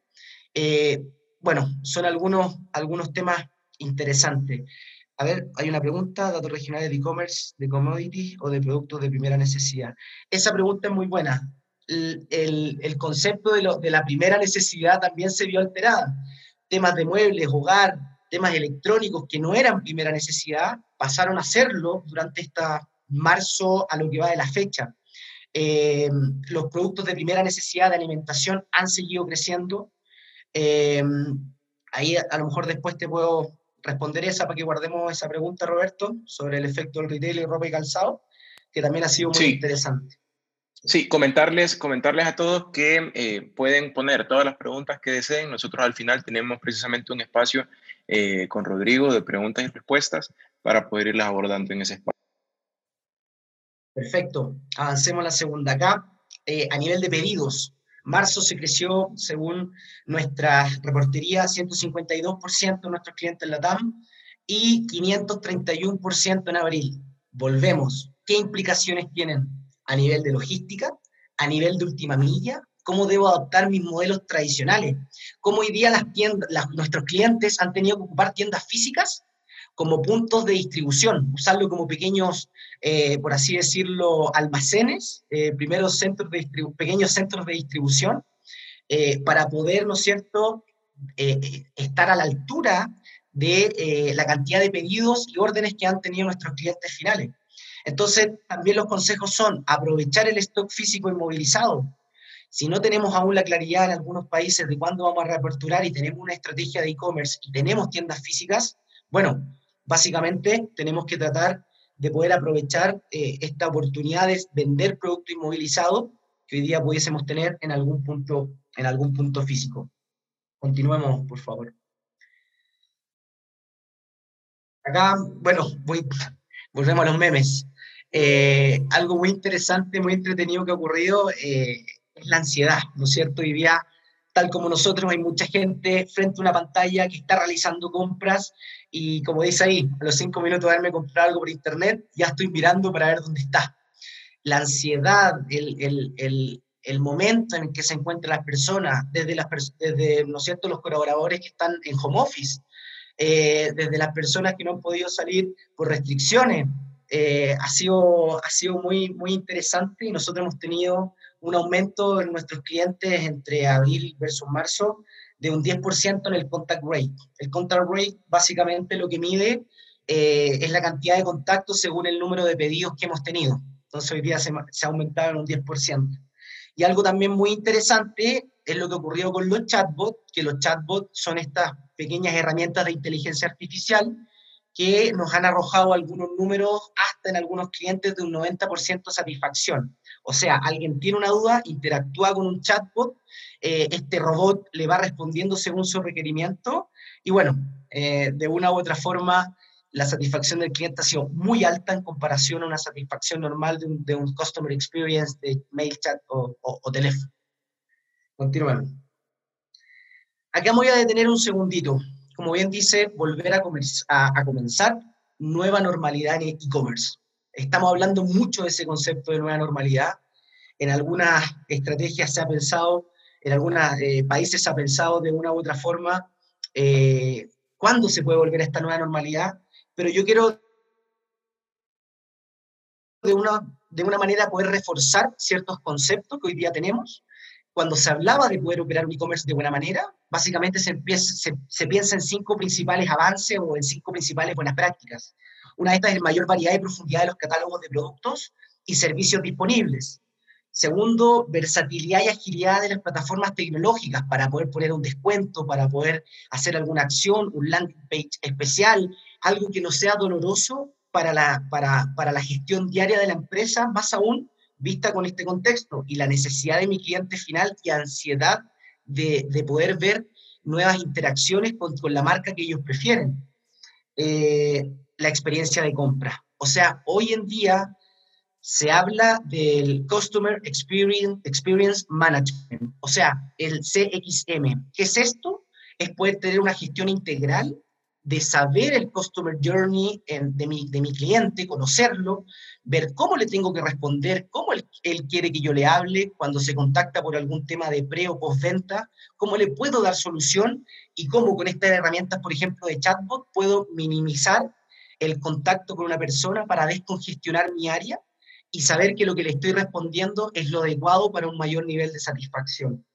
Eh, bueno, son algunos, algunos temas interesantes. A ver, hay una pregunta, datos regionales de e-commerce, de commodities o de productos de primera necesidad. Esa pregunta es muy buena. El, el, concepto de, lo, de la primera necesidad también se vio alterada. Temas de muebles, hogar, temas electrónicos que no eran primera necesidad, pasaron a serlo durante esta marzo a lo que va de la fecha. Eh, los productos de primera necesidad de alimentación han seguido creciendo. Eh, ahí a, lo mejor después te puedo responder esa para que guardemos esa pregunta, Roberto, sobre el efecto del retail y ropa y calzado, que también ha sido muy interesante. Sí, comentarles, comentarles a todos que eh, pueden poner todas las preguntas que deseen. Nosotros al final tenemos precisamente un espacio con Rodrigo de preguntas y respuestas para poder irlas abordando en ese espacio. Perfecto. Avancemos a la segunda acá. eh, a nivel de pedidos. Marzo se creció, según nuestra reportería, 152% de nuestros clientes en la TAM y 531% en abril. Volvemos. ¿Qué implicaciones tienen a nivel de logística, a nivel de última milla? ¿Cómo debo adoptar mis modelos tradicionales? ¿Cómo hoy día las tiendas, nuestros clientes han tenido que ocupar tiendas físicas como puntos de distribución, usarlo como pequeños, eh, por así decirlo, almacenes, eh, primeros centros de pequeños centros de distribución, eh, para poder, ¿no es cierto?, estar a la altura de la cantidad de pedidos y órdenes que han tenido nuestros clientes finales. Entonces, también los consejos son aprovechar el stock físico inmovilizado. Si no tenemos aún la claridad en algunos países de cuándo vamos a reaperturar y tenemos una estrategia de e-commerce y tenemos tiendas físicas, bueno, Básicamente tenemos que tratar de poder aprovechar eh, esta oportunidad de vender producto inmovilizado que hoy día pudiésemos tener en algún punto, en algún punto físico. Continuemos, por favor. Acá, bueno, voy, volvemos a los memes. Eh, algo muy interesante, muy entretenido que ha ocurrido eh, es la ansiedad, ¿no es cierto? Hoy día tal como nosotros, hay mucha gente frente a una pantalla que está realizando compras y como dice ahí, a los cinco minutos de haberme comprado algo por internet, ya estoy mirando para ver dónde está. La ansiedad, el, momento en que se encuentran las personas, desde, las, desde ¿no cierto?, los colaboradores que están en home office, eh, desde las personas que no han podido salir por restricciones, eh, ha, sido, ha sido muy, muy interesante y nosotros hemos tenido un aumento en nuestros clientes entre abril versus marzo de un 10% en el contact rate. El contact rate básicamente lo que mide eh, es la cantidad de contactos según el número de pedidos que hemos tenido. Entonces hoy día se, se en un 10%. Y algo también muy interesante es lo que ocurrió con los chatbots, que los chatbots son estas pequeñas herramientas de inteligencia artificial que nos han arrojado algunos números hasta en algunos clientes de un 90% satisfacción. O sea, alguien tiene una duda, interactúa con un chatbot, eh, este robot le va respondiendo según su requerimiento y bueno, eh, de una u otra forma la satisfacción del cliente ha sido muy alta en comparación a una satisfacción normal de un, customer experience de mail, chat o, o teléfono. Continuemos. Acá me voy a detener un segundito como bien dice, volver a, a, comenzar nueva normalidad en e-commerce. Estamos hablando mucho de ese concepto de nueva normalidad. En algunas estrategias se ha pensado, en algunos eh, países se ha pensado de una u otra forma eh, cuándo se puede volver a esta nueva normalidad, pero yo quiero de una, de una manera poder reforzar ciertos conceptos que hoy día tenemos cuando se hablaba de poder operar un e-commerce de buena manera, básicamente se, se, piensa en cinco principales avances o en cinco principales buenas prácticas. Una de estas es mayor variedad y profundidad de los catálogos de productos y servicios disponibles. Segundo, versatilidad y agilidad de las plataformas tecnológicas para poder poner un descuento, para poder hacer alguna acción, un landing page especial, algo que no sea doloroso para la, para, para la gestión diaria de la empresa, más aún vista con este contexto y la necesidad de mi cliente final y ansiedad de, de poder ver nuevas interacciones con, con, la marca que ellos prefieren. Eh, la experiencia de compra. O sea, hoy en día se habla del Customer Experience, Management, o sea, el CXM. ¿Qué es esto? Es poder tener una gestión integral de saber el customer journey mi, de mi cliente, conocerlo, ver cómo le tengo que responder, cómo él, quiere que yo le hable cuando se contacta por algún tema de pre o postventa, cómo le puedo dar solución y cómo con estas herramientas, por ejemplo, de chatbot, puedo minimizar el contacto con una persona para descongestionar mi área y saber que lo que le estoy respondiendo es lo adecuado para un mayor nivel de satisfacción.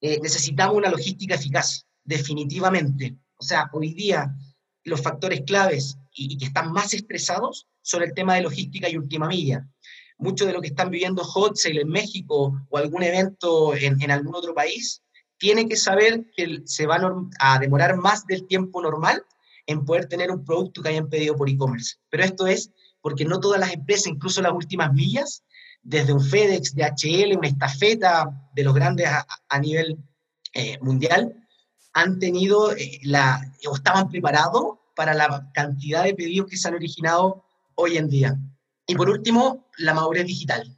Eh, necesitamos una logística eficaz, definitivamente o sea, hoy día los factores claves y, que están más estresados son el tema de logística y última milla. Mucho de lo que están viviendo Hot Sale en México o algún evento en, algún otro país, tiene que saber que se va a demorar más del tiempo normal en poder tener un producto que hayan pedido por e-commerce. Pero esto es porque no todas las empresas, incluso las últimas millas, desde un FedEx, DHL, una estafeta de los grandes a, nivel eh, mundial, han tenido eh, la, o estaban preparados para la cantidad de pedidos que se han originado hoy en día. Y por último, la madurez digital.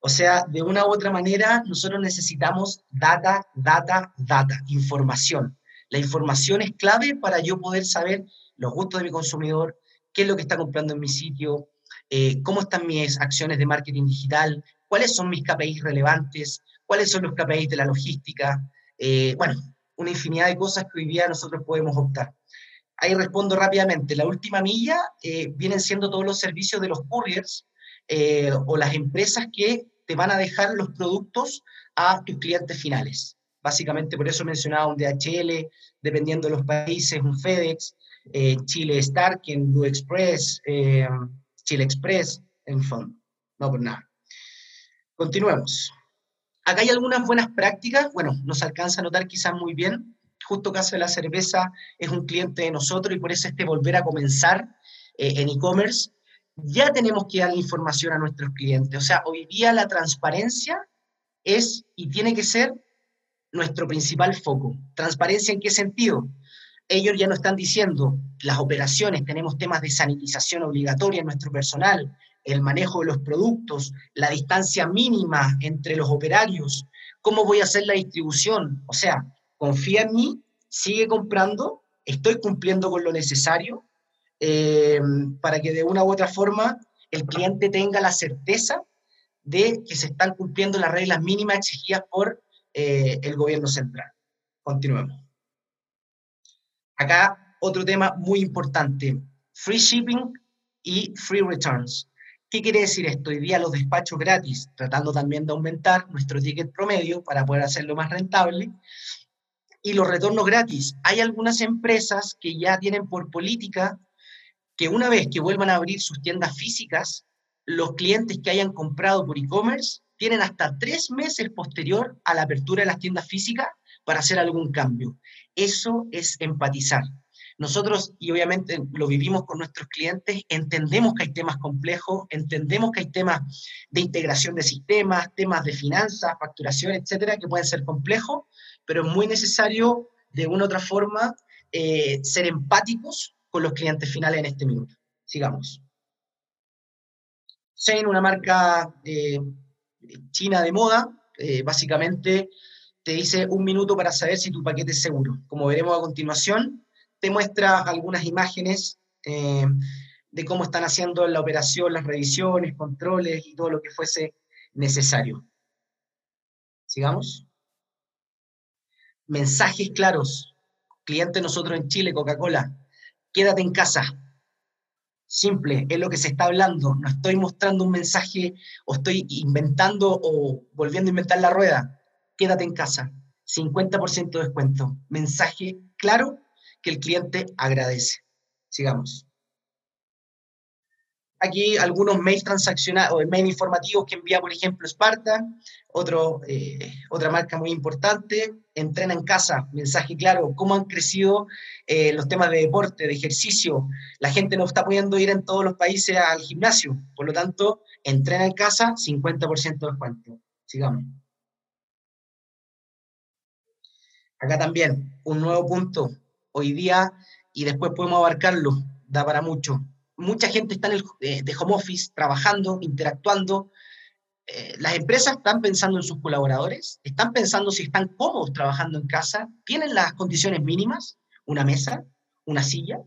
O sea, de una u otra manera, nosotros necesitamos data, data, data, información. La información es clave para yo poder saber los gustos de mi consumidor, qué es lo que está comprando en mi sitio, eh, cómo están mis acciones de marketing digital, cuáles son mis KPIs relevantes, cuáles son los KPIs de la logística, eh, bueno, una infinidad de cosas que hoy día nosotros podemos optar. Ahí respondo rápidamente. La última milla eh, vienen siendo todos los servicios de los couriers o las empresas que te van a dejar los productos a tus clientes finales. Básicamente por eso mencionaba un DHL, dependiendo de los países, un FedEx, eh, Chile Star, en Blue Express, eh, Chile Express, en fondo. No por nada. Continuemos. Acá hay algunas buenas prácticas. Bueno, nos alcanza a notar quizás muy bien. Justo Caso de la Cerveza es un cliente de nosotros y por eso este volver a comenzar eh, en e-commerce ya tenemos que dar información a nuestros clientes. O sea, hoy día la transparencia es y tiene que ser nuestro principal foco. ¿Transparencia en qué sentido? Ellos ya no están diciendo las operaciones, tenemos temas de sanitización obligatoria en nuestro personal, el manejo de los productos, la distancia mínima entre los operarios, cómo voy a hacer la distribución. O sea, confía en mí, sigue comprando, estoy cumpliendo con lo necesario, eh, para que de una u otra forma el cliente tenga la certeza de que se están cumpliendo las reglas mínimas exigidas por eh, el gobierno central. Continuemos. Acá otro tema muy importante, free shipping y free returns. ¿Qué quiere decir esto? Hoy día los despachos gratis, tratando también de aumentar nuestro ticket promedio para poder hacerlo más rentable. Y los retornos gratis. Hay algunas empresas que ya tienen por política que una vez que vuelvan a abrir sus tiendas físicas, los clientes que hayan comprado por e-commerce tienen hasta tres meses posterior a la apertura de las tiendas físicas para hacer algún cambio. Eso es empatizar. Nosotros, y obviamente lo vivimos con nuestros clientes, entendemos que hay temas complejos, entendemos que hay temas de integración de sistemas, temas de finanzas, facturación, etcétera, que pueden ser complejos, pero es muy necesario de una u otra forma eh, ser empáticos con los clientes finales en este minuto. Sigamos. Sein, una marca eh, china de moda, eh, básicamente te dice un minuto para saber si tu paquete es seguro. Como veremos a continuación, te muestra algunas imágenes eh, de cómo están haciendo la operación, las revisiones, controles y todo lo que fuese necesario. Sigamos. Mensajes claros. Cliente nosotros en Chile, Coca-Cola, quédate en casa. Simple, es lo que se está hablando. No estoy mostrando un mensaje o estoy inventando o volviendo a inventar la rueda. Quédate en casa. 50% de descuento. Mensaje claro que el cliente agradece. Sigamos. Aquí algunos mails transaccionales o mail informativos que envía, por ejemplo, Sparta, otro, eh, otra marca muy importante, entrena en casa, mensaje claro, cómo han crecido eh, los temas de deporte, de ejercicio. La gente no está pudiendo ir en todos los países al gimnasio, por lo tanto, entrena en casa, 50% de descuento. Sigamos. Acá también, un nuevo punto. Hoy día, y después podemos abarcarlo, da para mucho mucha gente está en el, eh, de home office, trabajando, interactuando. Eh, las empresas están pensando en sus colaboradores, están pensando si están cómodos trabajando en casa, tienen las condiciones mínimas, una mesa, una silla,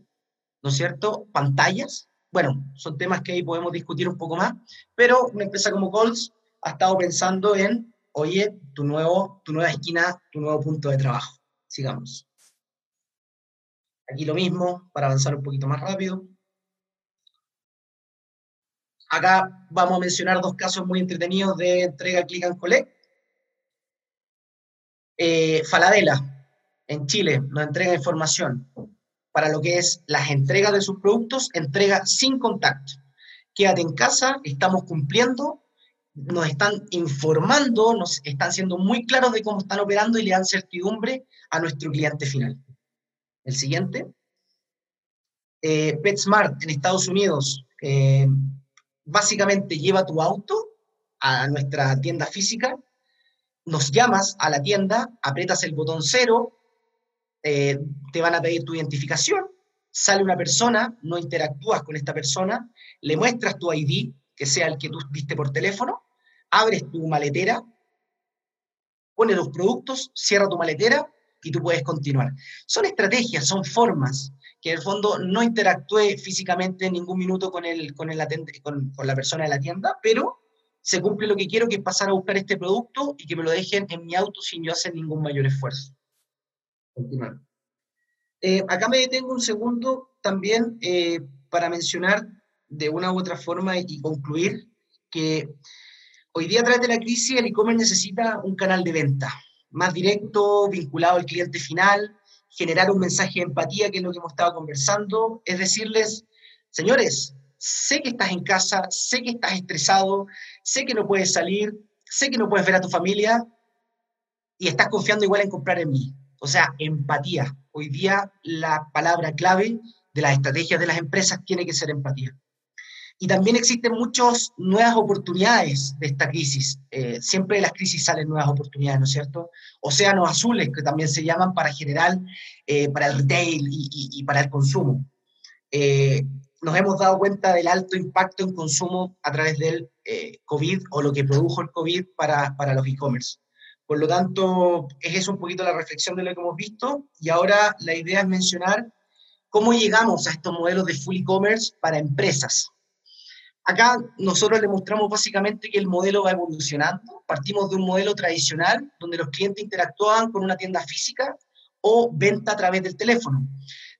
¿no es cierto? Pantallas. Bueno, son temas que ahí podemos discutir un poco más, pero una empresa como Coles ha estado pensando en, oye, tu, nuevo, tu nueva esquina, tu nuevo punto de trabajo. Sigamos. Aquí lo mismo, para avanzar un poquito más rápido. Acá vamos a mencionar dos casos muy entretenidos de entrega click and collect. Eh, Faladela, en Chile, nos entrega información para lo que es las entregas de sus productos, entrega sin contacto. Quédate en casa, estamos cumpliendo, nos están informando, nos están siendo muy claros de cómo están operando y le dan certidumbre a nuestro cliente final. El siguiente. Eh, PetSmart en Estados Unidos. Eh, básicamente lleva tu auto a nuestra tienda física, nos llamas a la tienda, aprietas el botón cero, eh, te van a pedir tu identificación, sale una persona, no interactúas con esta persona, le muestras tu ID, que sea el que tú diste por teléfono, abres tu maletera, pones los productos, cierra tu maletera y tú puedes continuar. Son estrategias, son formas que en el fondo no interactúe físicamente en ningún minuto con, el, con, el con, con la persona de la tienda, pero se cumple lo que quiero, que es pasar a buscar este producto y que me lo dejen en mi auto sin yo hacer ningún mayor esfuerzo. Continuar. Eh, acá me detengo un segundo también eh, para mencionar de una u otra forma y, concluir que hoy día a través de la crisis el e-commerce necesita un canal de venta más directo, vinculado al cliente final, generar un mensaje de empatía, que es lo que hemos estado conversando, es decirles, señores, sé que estás en casa, sé que estás estresado, sé que no puedes salir, sé que no puedes ver a tu familia y estás confiando igual en comprar en mí. O sea, empatía. Hoy día la palabra clave de las estrategias de las empresas tiene que ser empatía. Y también existen muchas nuevas oportunidades de esta crisis. Eh, siempre de las crisis salen nuevas oportunidades, ¿no es cierto? Océanos azules, que también se llaman para general, eh, para el retail y, para el consumo. Eh, nos hemos dado cuenta del alto impacto en consumo a través del COVID o lo que produjo el COVID para, para los e-commerce. Por lo tanto, es eso un poquito la reflexión de lo que hemos visto y ahora la idea es mencionar cómo llegamos a estos modelos de full e-commerce para empresas. Acá nosotros le mostramos básicamente que el modelo va evolucionando. Partimos de un modelo tradicional donde los clientes interactuaban con una tienda física o venta a través del teléfono.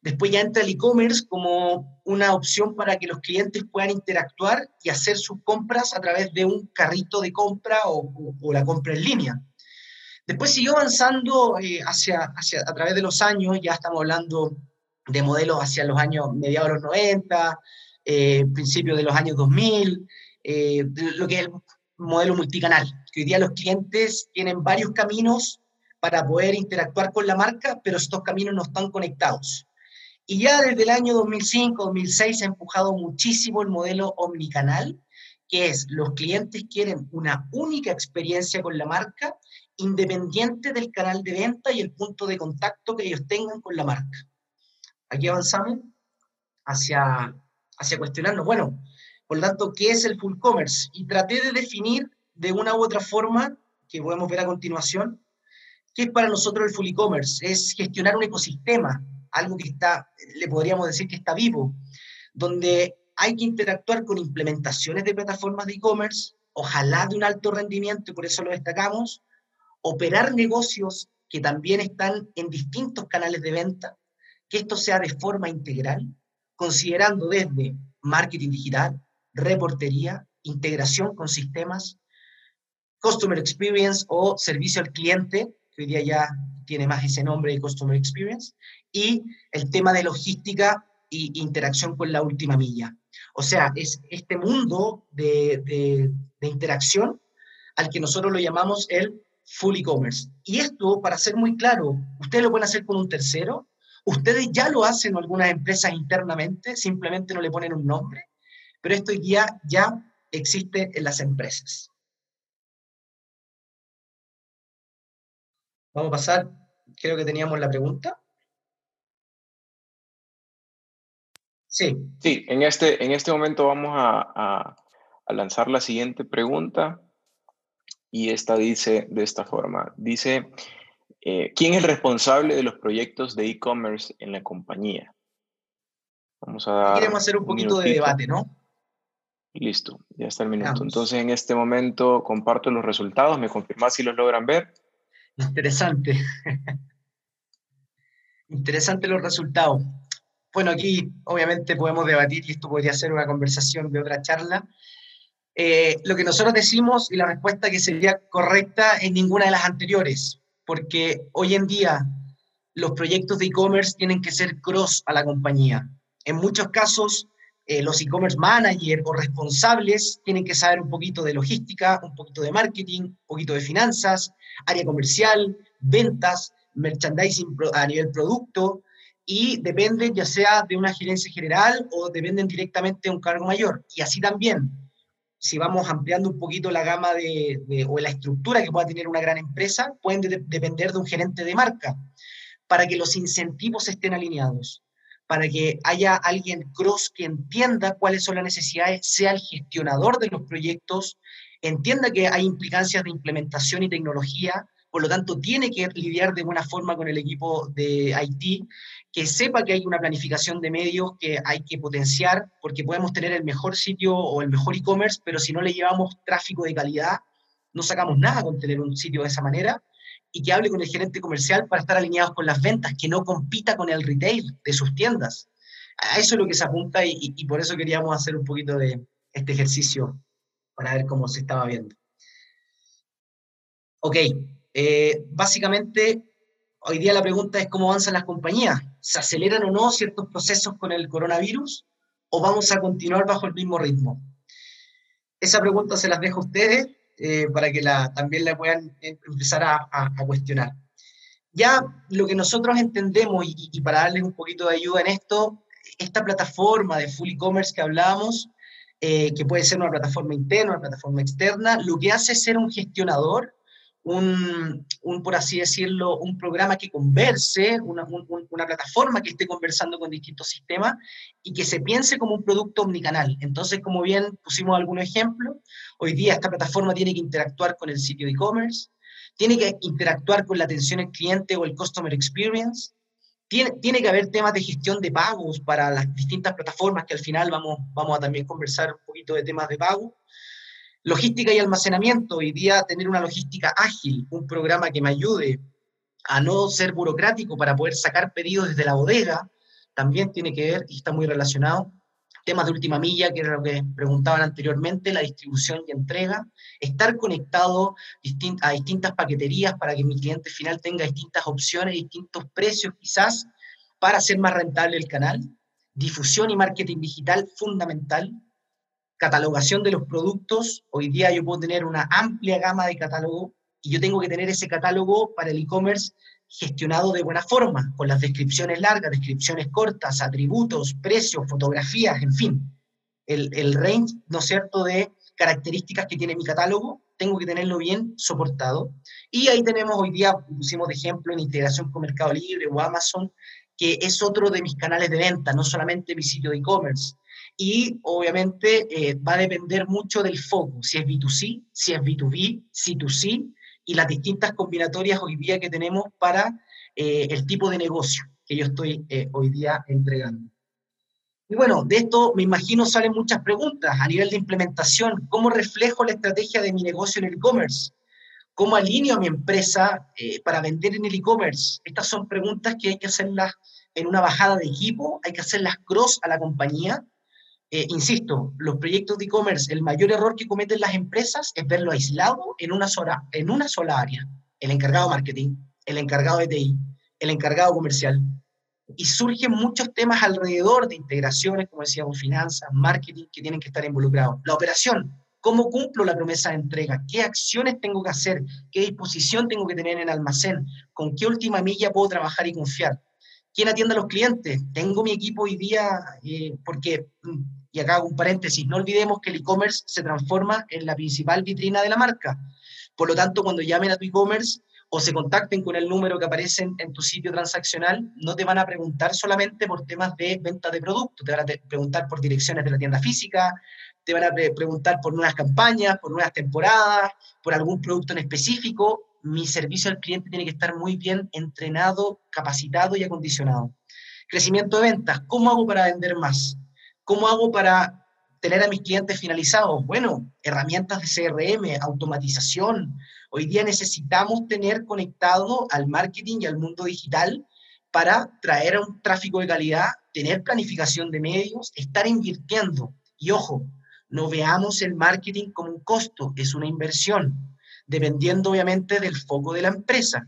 Después ya entra el e-commerce como una opción para que los clientes puedan interactuar y hacer sus compras a través de un carrito de compra o, la compra en línea. Después siguió avanzando eh, hacia, hacia, a través de los años, ya estamos hablando de modelos hacia los años mediados de los 90, eh, principios de los años 2000, eh, lo que es el modelo multicanal, que hoy día los clientes tienen varios caminos para poder interactuar con la marca, pero estos caminos no están conectados. Y ya desde el año 2005-2006 se ha empujado muchísimo el modelo omnicanal, que es los clientes quieren una única experiencia con la marca, independiente del canal de venta y el punto de contacto que ellos tengan con la marca. Aquí avanzamos hacia, hacia cuestionarnos, bueno, por lo tanto, ¿qué es el full commerce? Y traté de definir de una u otra forma, que podemos ver a continuación, qué es para nosotros el full e-commerce. Es gestionar un ecosistema algo que está, le podríamos decir que está vivo, donde hay que interactuar con implementaciones de plataformas de e-commerce, ojalá de un alto rendimiento, y por eso lo destacamos, operar negocios que también están en distintos canales de venta, que esto sea de forma integral, considerando desde marketing digital, reportería, integración con sistemas, customer experience o servicio al cliente, que hoy día ya tiene más ese nombre de customer experience, y el tema de logística e interacción con la última milla. O sea, es este mundo de, interacción al que nosotros lo llamamos el full e-commerce. Y esto, para ser muy claro, ustedes lo pueden hacer con un tercero, ustedes ya lo hacen algunas empresas internamente, simplemente no le ponen un nombre, pero esto ya, existe en las empresas. Vamos a pasar, creo que teníamos la pregunta. Sí. Sí, en este, en este momento vamos a, lanzar la siguiente pregunta y esta dice de esta forma. Dice, eh, ¿quién es el responsable de los proyectos de e-commerce en la compañía? Vamos a Queremos hacer un poquito de debate, ¿no? Listo, ya está el minuto. Entonces, en este momento comparto los resultados. ¿Me confirmas si los logran ver? Interesante. Interesante los resultados bueno, aquí obviamente podemos debatir y esto podría ser una conversación de otra charla. Eh, lo que nosotros decimos y la respuesta que sería correcta es ninguna de las anteriores, porque hoy en día los proyectos de e-commerce tienen que ser cross a la compañía. En muchos casos, eh, los e-commerce managers o responsables tienen que saber un poquito de logística, un poquito de marketing, un poquito de finanzas, área comercial, ventas, merchandising a nivel producto, y dependen ya sea de una gerencia general o dependen directamente de un cargo mayor. Y así también, si vamos ampliando un poquito la gama de, o la estructura que pueda tener una gran empresa, pueden depender de un gerente de marca para que los incentivos estén alineados, para que haya alguien cross que entienda cuáles son las necesidades, sea el gestionador de los proyectos, entienda que hay implicancias de implementación y tecnología, por lo tanto tiene que lidiar de buena forma con el equipo de IT, que sepa que hay una planificación de medios que hay que potenciar, porque podemos tener el mejor sitio o el mejor e-commerce, pero si no le llevamos tráfico de calidad, no sacamos nada con tener un sitio de esa manera, y que hable con el gerente comercial para estar alineados con las ventas, que no compita con el retail de sus tiendas. A eso es lo que se apunta y, por eso queríamos hacer un poquito de este ejercicio para ver cómo se estaba viendo. Ok, eh, básicamente hoy día la pregunta es cómo avanzan las compañías. ¿Se aceleran o no ciertos procesos con el coronavirus o vamos a continuar bajo el mismo ritmo? Esa pregunta se las dejo a ustedes eh, para que también la puedan eh, empezar a, cuestionar. Ya lo que nosotros entendemos y, y para darles un poquito de ayuda en esto, esta plataforma de full e-commerce que hablábamos, eh, que puede ser una plataforma interna, una plataforma externa, lo que hace es ser un gestionador, un, un por así decirlo, un programa que converse, una, una, plataforma que esté conversando con distintos sistemas y que se piense como un producto omnicanal. Entonces, como bien pusimos algunos ejemplos, hoy día esta plataforma tiene que interactuar con el sitio de e-commerce, tiene que interactuar con la atención al cliente o el customer experience, tiene, que haber temas de gestión de pagos para las distintas plataformas, que al final vamos, vamos a también conversar un poquito de temas de pago. Logística y almacenamiento. Hoy día tener una logística ágil, un programa que me ayude a no ser burocrático para poder sacar pedidos desde la bodega, también tiene que ver y está muy relacionado. Temas de última milla, que era lo que preguntaban anteriormente, la distribución y entrega. Estar conectado a distintas paqueterías para que mi cliente final tenga distintas opciones, distintos precios quizás, para hacer más rentable el canal. Difusión y marketing digital fundamental. Catalogación de los productos. Hoy día yo puedo tener una amplia gama de catálogo y yo tengo que tener ese catálogo para el e-commerce gestionado de buena forma, con las descripciones largas, descripciones cortas, atributos, precios, fotografías, en fin. El, el range, ¿no cierto?, de características que tiene mi catálogo, tengo que tenerlo bien soportado. Y ahí tenemos hoy día, pusimos de ejemplo en integración con Mercado Libre o Amazon, que es otro de mis canales de venta, no solamente mi sitio de e-commerce. Y obviamente eh, va a depender mucho del foco, si es B2C, si es B2B, C2C, y las distintas combinatorias hoy día que tenemos para eh, el tipo de negocio que yo estoy eh, hoy día entregando. Y bueno, de esto me imagino salen muchas preguntas a nivel de implementación. ¿Cómo reflejo la estrategia de mi negocio en el e-commerce? ¿Cómo alineo a mi empresa para vender en el e-commerce? Estas son preguntas que hay que hacerlas en una bajada de equipo, hay que hacerlas cross a la compañía eh, insisto, los proyectos de e-commerce, el mayor error que cometen las empresas es verlo aislado en una sola, en una sola área. El encargado de marketing, el encargado de TI, el encargado comercial. Y surgen muchos temas alrededor de integraciones, como decíamos, finanzas, marketing, que tienen que estar involucrados. La operación, ¿cómo cumplo la promesa de entrega? ¿Qué acciones tengo que hacer? ¿Qué disposición tengo que tener en almacén? ¿Con qué última milla puedo trabajar y confiar? ¿Quién atiende a los clientes? Tengo mi equipo hoy día, eh, porque mm, y acá hago un paréntesis, no olvidemos que el e-commerce se transforma en la principal vitrina de la marca. Por lo tanto, cuando llamen a tu e-commerce o se contacten con el número que aparece en, tu sitio transaccional, no te van a preguntar solamente por temas de venta de productos, te van a preguntar por direcciones de la tienda física, te van a preguntar por nuevas campañas, por nuevas temporadas, por algún producto en específico. Mi servicio al cliente tiene que estar muy bien entrenado, capacitado y acondicionado. Crecimiento de ventas. ¿Cómo hago para vender más? ¿Cómo hago para tener a mis clientes finalizados? Bueno, herramientas de CRM, automatización. Hoy día necesitamos tener conectado al marketing y al mundo digital para traer un tráfico de calidad, tener planificación de medios, estar invirtiendo. Y ojo, no veamos el marketing como un costo, es una inversión, dependiendo obviamente del foco de la empresa.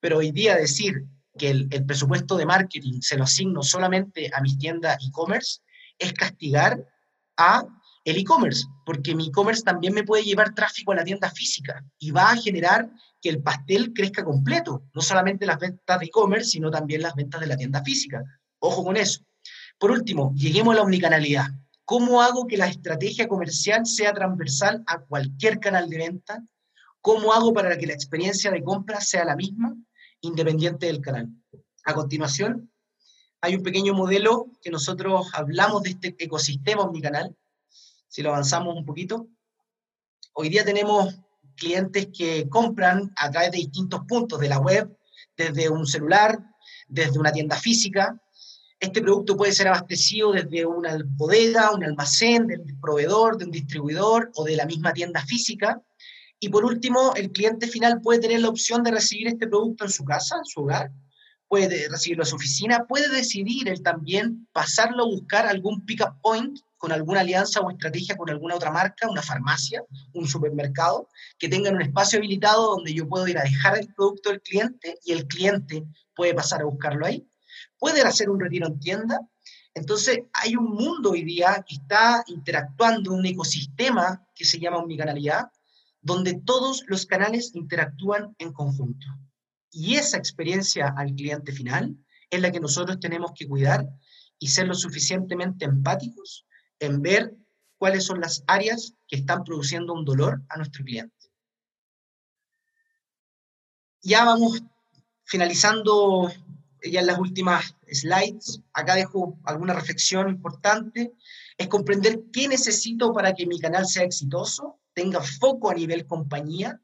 Pero hoy día decir que el, presupuesto de marketing se lo asigno solamente a mis tiendas e-commerce es castigar a el e-commerce, porque mi e-commerce también me puede llevar tráfico a la tienda física y va a generar que el pastel crezca completo, no solamente las ventas de e-commerce, sino también las ventas de la tienda física. Ojo con eso. Por último, lleguemos a la omnicanalidad. ¿Cómo hago que la estrategia comercial sea transversal a cualquier canal de venta? ¿Cómo hago para que la experiencia de compra sea la misma, independiente del canal? A continuación, hay un pequeño modelo que nosotros hablamos de este ecosistema omnicanal, si lo avanzamos un poquito. Hoy día tenemos clientes que compran a través de distintos puntos de la web, desde un celular, desde una tienda física. Este producto puede ser abastecido desde una bodega, un almacén, del proveedor, de un distribuidor o de la misma tienda física. Y por último, el cliente final puede tener la opción de recibir este producto en su casa, en su hogar, puede recibirlo en su oficina, puede decidir él también pasarlo a buscar algún pick-up point con alguna alianza o estrategia con alguna otra marca, una farmacia, un supermercado, que tengan un espacio habilitado donde yo puedo ir a dejar el producto del cliente y el cliente puede pasar a buscarlo ahí. Pueden hacer un retiro en tienda. Entonces, hay un mundo hoy día que está interactuando, un ecosistema que se llama omnicanalidad, donde todos los canales interactúan en conjunto. Y esa experiencia al cliente final es la que nosotros tenemos que cuidar y ser lo suficientemente empáticos en ver cuáles son las áreas que están produciendo un dolor a nuestro cliente. Ya vamos finalizando ya en las últimas slides. Acá dejo alguna reflexión importante. Es comprender qué necesito para que mi canal sea exitoso, tenga foco a nivel compañía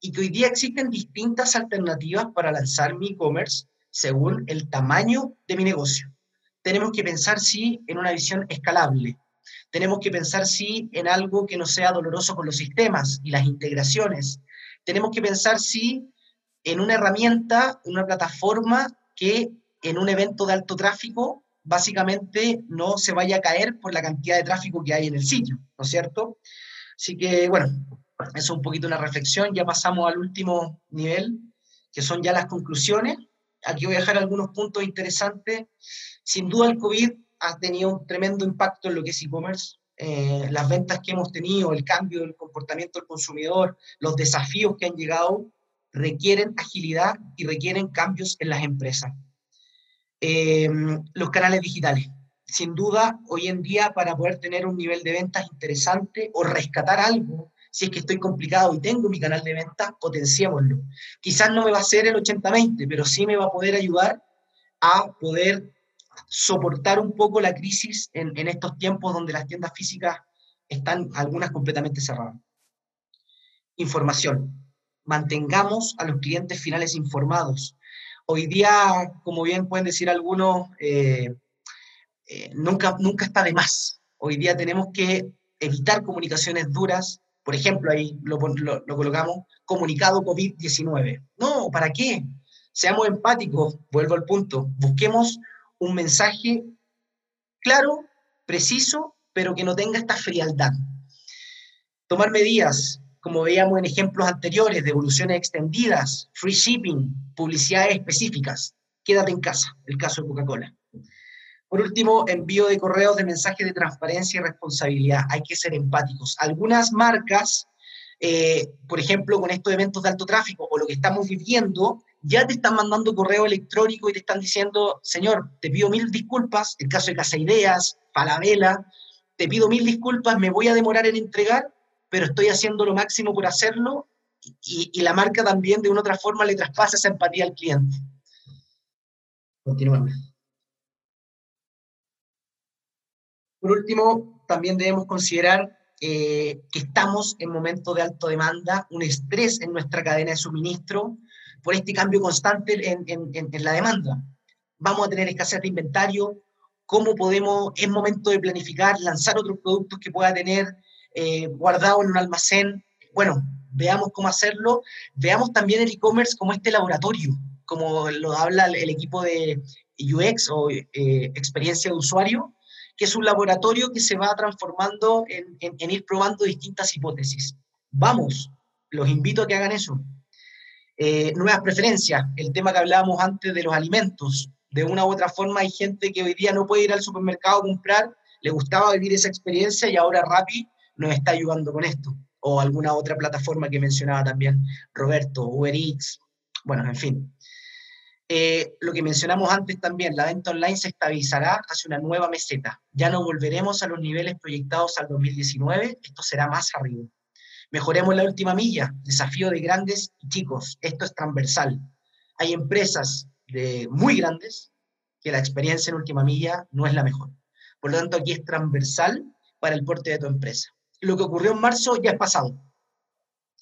y que hoy día existen distintas alternativas para lanzar mi e-commerce según el tamaño de mi negocio. Tenemos que pensar, sí, en una visión escalable, tenemos que pensar, sí, en algo que no sea doloroso con los sistemas y las integraciones. Tenemos que pensar, sí, en una herramienta, una plataforma que en un evento de alto tráfico básicamente no se vaya a caer por la cantidad de tráfico que hay en el sitio, ¿no es cierto? Así que, bueno, eso es un poquito una reflexión. Ya pasamos al último nivel, que son ya las conclusiones. Aquí voy a dejar algunos puntos interesantes. Sin duda el COVID ha tenido un tremendo impacto en lo que es e-commerce. Eh, las ventas que hemos tenido, el cambio del comportamiento del consumidor, los desafíos que han llegado, requieren agilidad y requieren cambios en las empresas. Eh, los canales digitales. Sin duda, hoy en día, para poder tener un nivel de ventas interesante o rescatar algo, si es que estoy complicado y tengo mi canal de ventas, potenciémoslo. Quizás no me va a ser el 80-20, pero sí me va a poder ayudar a poder soportar un poco la crisis en, estos tiempos donde las tiendas físicas están algunas completamente cerradas. Información. Mantengamos a los clientes finales informados. Hoy día, como bien pueden decir algunos, eh, eh, nunca, nunca está de más. Hoy día tenemos que evitar comunicaciones duras. Por ejemplo, ahí lo, lo colocamos, comunicado COVID-19. No, ¿para qué? Seamos empáticos, vuelvo al punto. Busquemos un mensaje claro, preciso, pero que no tenga esta frialdad. Tomar medidas, como veíamos en ejemplos anteriores, devoluciones extendidas, free shipping, publicidades específicas. Quédate en casa, el caso de Coca-Cola. Por último, envío de correos de mensajes de transparencia y responsabilidad. Hay que ser empáticos. Algunas marcas, eh, por ejemplo, con estos eventos de alto tráfico o lo que estamos viviendo, ya te están mandando correo electrónico y te están diciendo, señor, te pido mil disculpas, el caso de Casa Ideas, te pido mil disculpas, me voy a demorar en entregar, pero estoy haciendo lo máximo por hacerlo y, la marca también de una otra forma le traspasa esa empatía al cliente. Continuamos. Por último, también debemos considerar eh, que estamos en momentos de alta demanda, un estrés en nuestra cadena de suministro, por este cambio constante en, la demanda. Vamos a tener escasez de inventario, cómo podemos, es momento de planificar, lanzar otros productos que pueda tener eh, guardado en un almacén. Bueno, veamos cómo hacerlo. Veamos también el e-commerce como este laboratorio, como lo habla el, equipo de UX o eh, experiencia de usuario, que es un laboratorio que se va transformando en, ir probando distintas hipótesis. Vamos, los invito a que hagan eso. Eh, nuevas preferencias, el tema que hablábamos antes de los alimentos. De una u otra forma hay gente que hoy día no puede ir al supermercado a comprar, le gustaba vivir esa experiencia y ahora Rappi nos está ayudando con esto. O alguna otra plataforma que mencionaba también Roberto, Uber bueno, en fin. Eh, lo que mencionamos antes también, la venta online se estabilizará hacia una nueva meseta. Ya no volveremos a los niveles proyectados al 2019, esto será más arriba. Mejoremos la última milla, desafío de grandes y chicos. Esto es transversal. Hay empresas de muy grandes que la experiencia en última milla no es la mejor. Por lo tanto, aquí es transversal para el porte de tu empresa. Lo que ocurrió en marzo ya es pasado.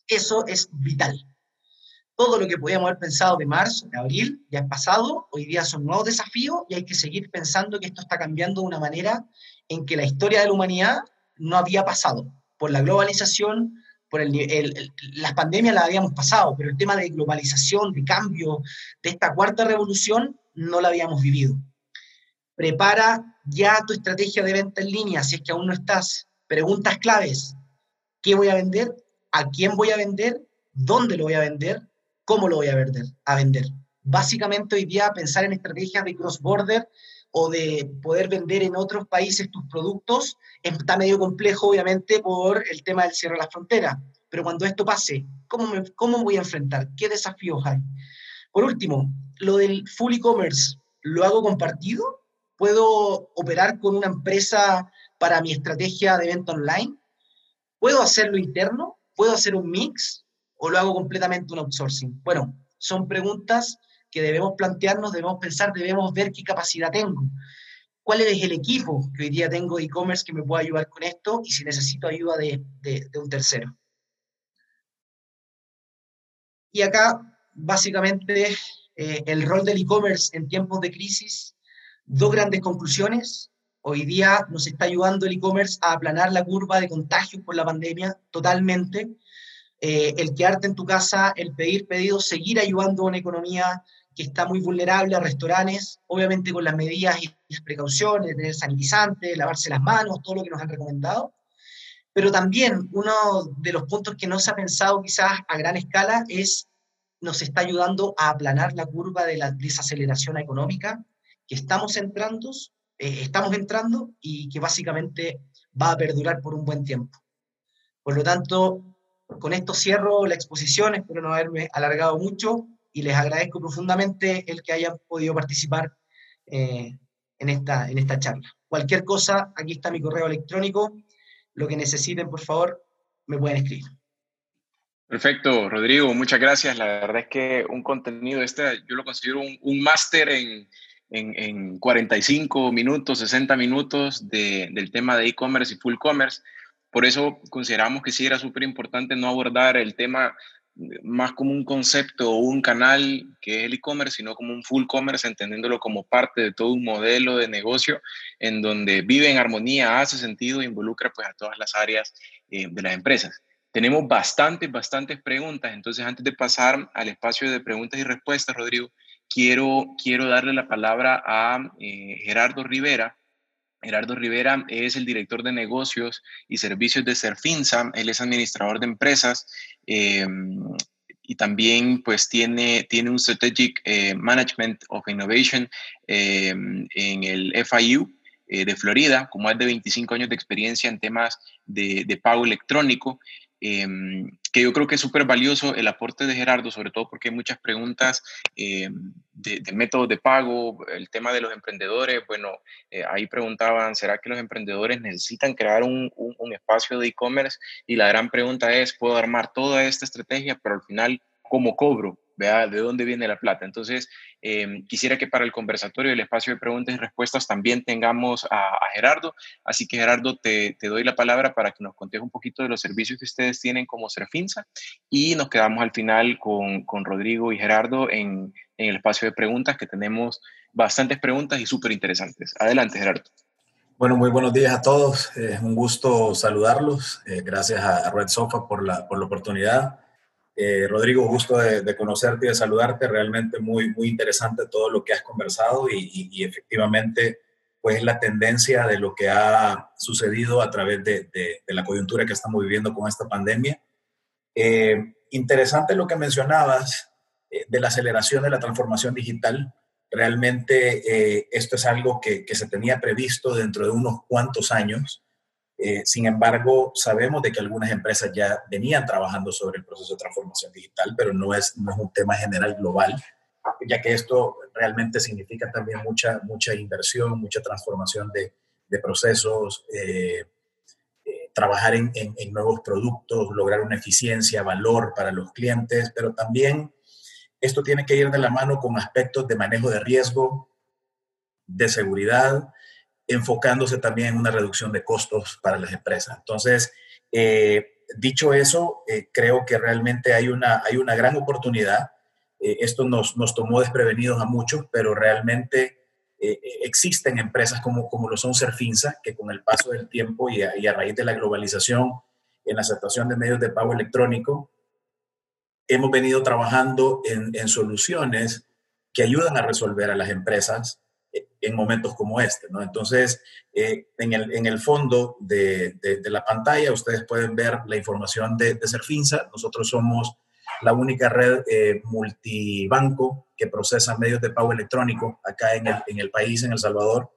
Eso es vital. Todo lo que podíamos haber pensado de marzo, de abril, ya es pasado, hoy día son nuevos desafíos y hay que seguir pensando que esto está cambiando de una manera en que la historia de la humanidad no había pasado. Por la globalización, por el, las pandemias las habíamos pasado, pero el tema de globalización, de cambio, de esta cuarta revolución, no la habíamos vivido. Prepara ya tu estrategia de venta en línea, si es que aún no estás. Preguntas claves. ¿Qué voy a vender? ¿A quién voy a vender? ¿Dónde lo voy a vender? ¿Cómo lo voy a vender? A vender. Básicamente hoy día pensar en estrategias de cross-border o de poder vender en otros países tus productos está medio complejo, obviamente, por el tema del cierre de la frontera. Pero cuando esto pase, ¿cómo, me, ¿cómo voy a enfrentar? ¿Qué desafíos hay? Por último, lo del full e-commerce, ¿lo hago compartido? ¿Puedo operar con una empresa para mi estrategia de venta online? ¿Puedo hacerlo interno? ¿Puedo hacer un mix? ¿O lo hago completamente un outsourcing? Bueno, son preguntas que debemos plantearnos, debemos pensar, debemos ver qué capacidad tengo. ¿Cuál es el equipo que hoy día tengo de e-commerce que me pueda ayudar con esto? Y si necesito ayuda de, de un tercero. Y acá, básicamente, eh, el rol del e-commerce en tiempos de crisis, dos grandes conclusiones. Hoy día nos está ayudando el e-commerce a aplanar la curva de contagios por la pandemia totalmente. Eh, el quedarte en tu casa, el pedir pedidos, seguir ayudando a una economía que está muy vulnerable a restaurantes, obviamente con las medidas y las precauciones, tener sanitizantes, lavarse las manos, todo lo que nos han recomendado. Pero también uno de los puntos que no se ha pensado quizás a gran escala es nos está ayudando a aplanar la curva de la desaceleración económica que estamos entrando, eh, estamos entrando y que básicamente va a perdurar por un buen tiempo. Por lo tanto, con esto cierro la exposición, espero no haberme alargado mucho y les agradezco profundamente el que hayan podido participar eh, en, esta, en esta charla. Cualquier cosa, aquí está mi correo electrónico, lo que necesiten, por favor, me pueden escribir. Perfecto, Rodrigo, muchas gracias. La verdad es que un contenido este, yo lo considero un, máster en, en, 45 minutos, 60 minutos del tema de e-commerce y full commerce. Por eso consideramos que sí era súper importante no abordar el tema más como un concepto o un canal que es el e-commerce, sino como un full commerce, entendiéndolo como parte de todo un modelo de negocio en donde vive en armonía, hace sentido e involucra pues a todas las áreas eh, de las empresas. Tenemos bastantes, bastantes preguntas, entonces antes de pasar al espacio de preguntas y respuestas, Rodrigo, quiero, quiero darle la palabra a eh, Gerardo Rivera. Gerardo Rivera es el director de negocios y servicios de Serfinsa, él es administrador de empresas em, y también pues tiene, tiene un Strategic eh, Management of Innovation em, en el FIU eh, de Florida, como es de 25 años de experiencia en temas de pago electrónico. Em, que yo creo que es súper valioso el aporte de Gerardo, sobre todo porque hay muchas preguntas em, de, métodos de pago, el tema de los emprendedores. Bueno, eh, ahí preguntaban, ¿será que los emprendedores necesitan crear un, un espacio de e-commerce? Y la gran pregunta es, ¿puedo armar toda esta estrategia, pero al final, ¿cómo cobro? Vea de dónde viene la plata. Entonces, em, quisiera que para el conversatorio, el espacio de preguntas y respuestas, también tengamos a, Gerardo. Así que, Gerardo, te, doy la palabra para que nos contes un poquito de los servicios que ustedes tienen como Serfinsa y nos quedamos al final con, Rodrigo y Gerardo en, el espacio de preguntas, que tenemos bastantes preguntas y súper interesantes. Adelante, Gerardo. Bueno, muy buenos días a todos. Es un gusto saludarlos. Eh, gracias a Red Sofa por la, por la oportunidad. Eh, Rodrigo, gusto de, conocerte y de saludarte. Realmente muy, muy interesante todo lo que has conversado y, efectivamente, pues la tendencia de lo que ha sucedido a través de, la coyuntura que estamos viviendo con esta pandemia. Eh, interesante lo que mencionabas eh, de la aceleración de la transformación digital. Realmente esto es algo que se tenía previsto dentro de unos cuantos años eh, sin embargo, sabemos de que algunas empresas ya venían trabajando sobre el proceso de transformación digital, pero no es, no es un tema general global, ya que esto realmente significa también mucha, mucha inversión, mucha transformación de, de procesos, eh, eh, trabajar en, en, en, nuevos productos, lograr una eficiencia, valor para los clientes, pero también esto tiene que ir de la mano con aspectos de manejo de riesgo, de seguridad, enfocándose también en una reducción de costos para las empresas. Entonces, eh, dicho eso, creo que realmente hay una, hay una gran oportunidad. esto nos, nos tomó desprevenidos a muchos, pero realmente existen empresas como, como lo son Serfinsa, que con el paso del tiempo y a, raíz de la globalización en la aceptación de medios de pago electrónico, hemos venido trabajando en soluciones que ayudan a resolver a las empresas en momentos como este. ¿no? Entonces, eh, en, el, en, el, fondo de, de, la pantalla ustedes pueden ver la información de, de Serfinsa. Nosotros somos la única red eh, multibanco que procesa medios de pago electrónico acá en el, en el país, en El Salvador.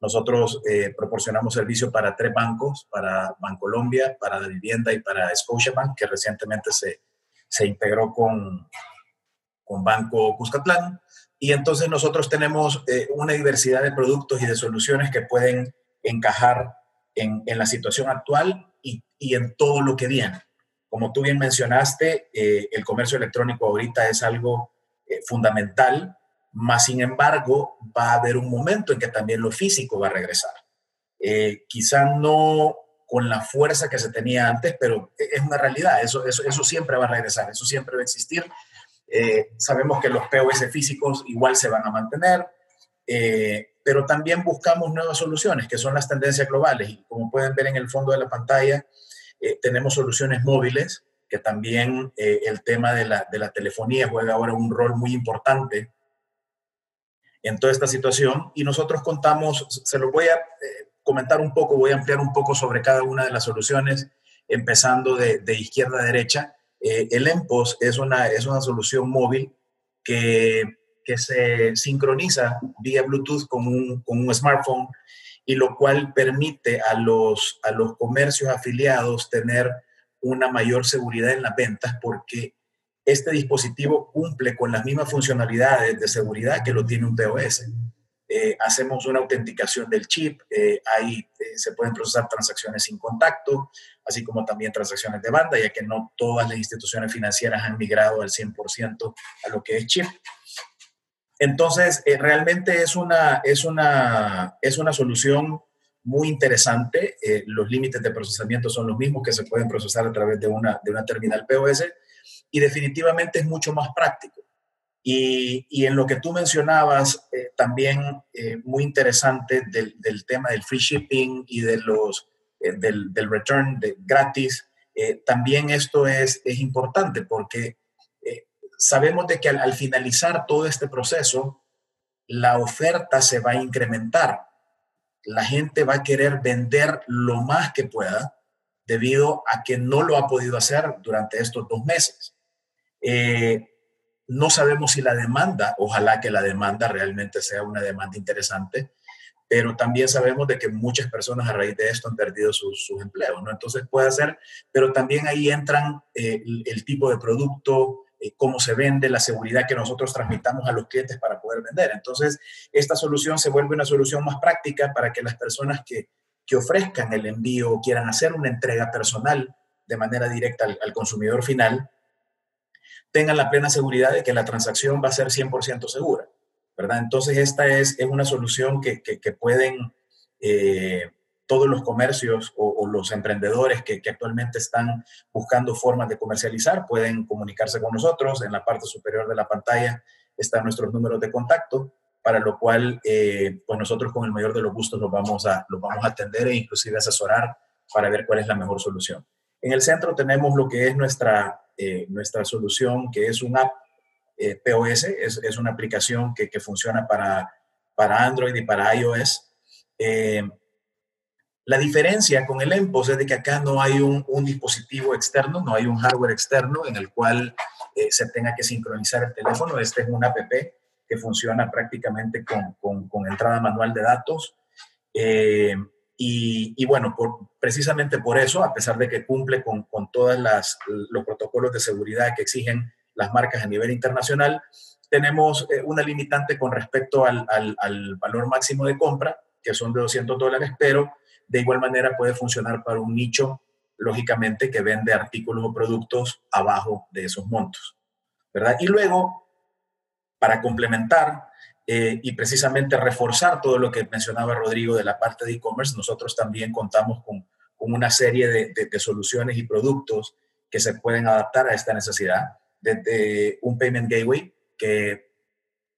Nosotros eh, proporcionamos servicio para tres bancos, para Bancolombia, para la Vivienda y para Scotiabank, que recientemente se, se integró con, con Banco Cuscatlán. Y entonces nosotros tenemos eh, una diversidad de productos y de soluciones que pueden encajar en, la situación actual y, y, en todo lo que viene. Como tú bien mencionaste, eh, el comercio electrónico ahorita es algo eh, fundamental, más sin embargo va a haber un momento en que también lo físico va a regresar. quizá no con la fuerza que se tenía antes, pero es una realidad, eso, eso, eso siempre va a regresar, eso siempre va a existir eh, sabemos que los POS físicos igual se van a mantener, eh, pero también buscamos nuevas soluciones, que son las tendencias globales. Y como pueden ver en el fondo de la pantalla, eh, tenemos soluciones móviles, que también el tema de la, de la telefonía juega ahora un rol muy importante en toda esta situación. Y nosotros contamos, se lo voy a comentar un poco, voy a ampliar un poco sobre cada una de las soluciones, empezando de, de izquierda a derecha. Eh, el EMPOS es una, es una solución móvil que, que se sincroniza vía Bluetooth con un, con un, smartphone y lo cual permite a los, a los comercios afiliados tener una mayor seguridad en las ventas porque este dispositivo cumple con las mismas funcionalidades de seguridad que lo tiene un POS. Eh, hacemos una autenticación del chip, eh, ahí eh, se pueden procesar transacciones sin contacto, así como también transacciones de banda, ya que no todas las instituciones financieras han migrado al 100% a lo que es chip. Entonces, realmente es una, es, una, es una solución muy interesante. los límites de procesamiento son los mismos que se pueden procesar a través de una, de una terminal POS y definitivamente es mucho más práctico. Y, en lo que tú mencionabas, eh, también eh, muy interesante del, tema del free shipping y de los, eh, del, return de gratis, también esto es, es importante porque sabemos de que al, finalizar todo este proceso, la oferta se va a incrementar. La gente va a querer vender lo más que pueda debido a que no lo ha podido hacer durante estos dos meses. No sabemos si la demanda, ojalá que la demanda realmente sea una demanda interesante, pero también sabemos de que muchas personas a raíz de esto han perdido sus, empleos, ¿no? Entonces puede ser, pero también ahí entran eh, el, tipo de producto, eh, cómo se vende, la seguridad que nosotros transmitamos a los clientes para poder vender. Entonces, esta solución se vuelve una solución más práctica para que las personas que, que ofrezcan el envío o quieran hacer una entrega personal de manera directa al consumidor final, tengan la plena seguridad de que la transacción va a ser 100% segura, ¿verdad? Entonces, esta es, es una solución que, que, pueden eh, todos los comercios o, los emprendedores que, actualmente están buscando formas de comercializar, pueden comunicarse con nosotros. En la parte superior de la pantalla están nuestros números de contacto, para lo cual, eh, pues nosotros con el mayor de los gustos los vamos a, los vamos a atender e inclusive asesorar para ver cuál es la mejor solución. En el centro tenemos lo que es nuestra eh, nuestra solución, que es una app eh, POS, es, es, una aplicación que, que, funciona para, para Android y para iOS. Eh, la diferencia con el EMPOS es de que acá no hay un, un, dispositivo externo, no hay un hardware externo en el cual se tenga que sincronizar el teléfono. Este es una app que funciona prácticamente con, con, con entrada manual de datos. Eh, y, bueno, por, precisamente por eso, a pesar de que cumple con, con todos los protocolos de seguridad que exigen las marcas a nivel internacional, tenemos eh, una limitante con respecto al, al, valor máximo de compra, que son de 200 dólares, pero de igual manera puede funcionar para un nicho, lógicamente, que vende artículos o productos abajo de esos montos, ¿verdad? Y luego, para complementar, eh, y precisamente reforzar todo lo que mencionaba Rodrigo de la parte de e-commerce, nosotros también contamos con, con una serie de, soluciones y productos que se pueden adaptar a esta necesidad, desde un Payment Gateway que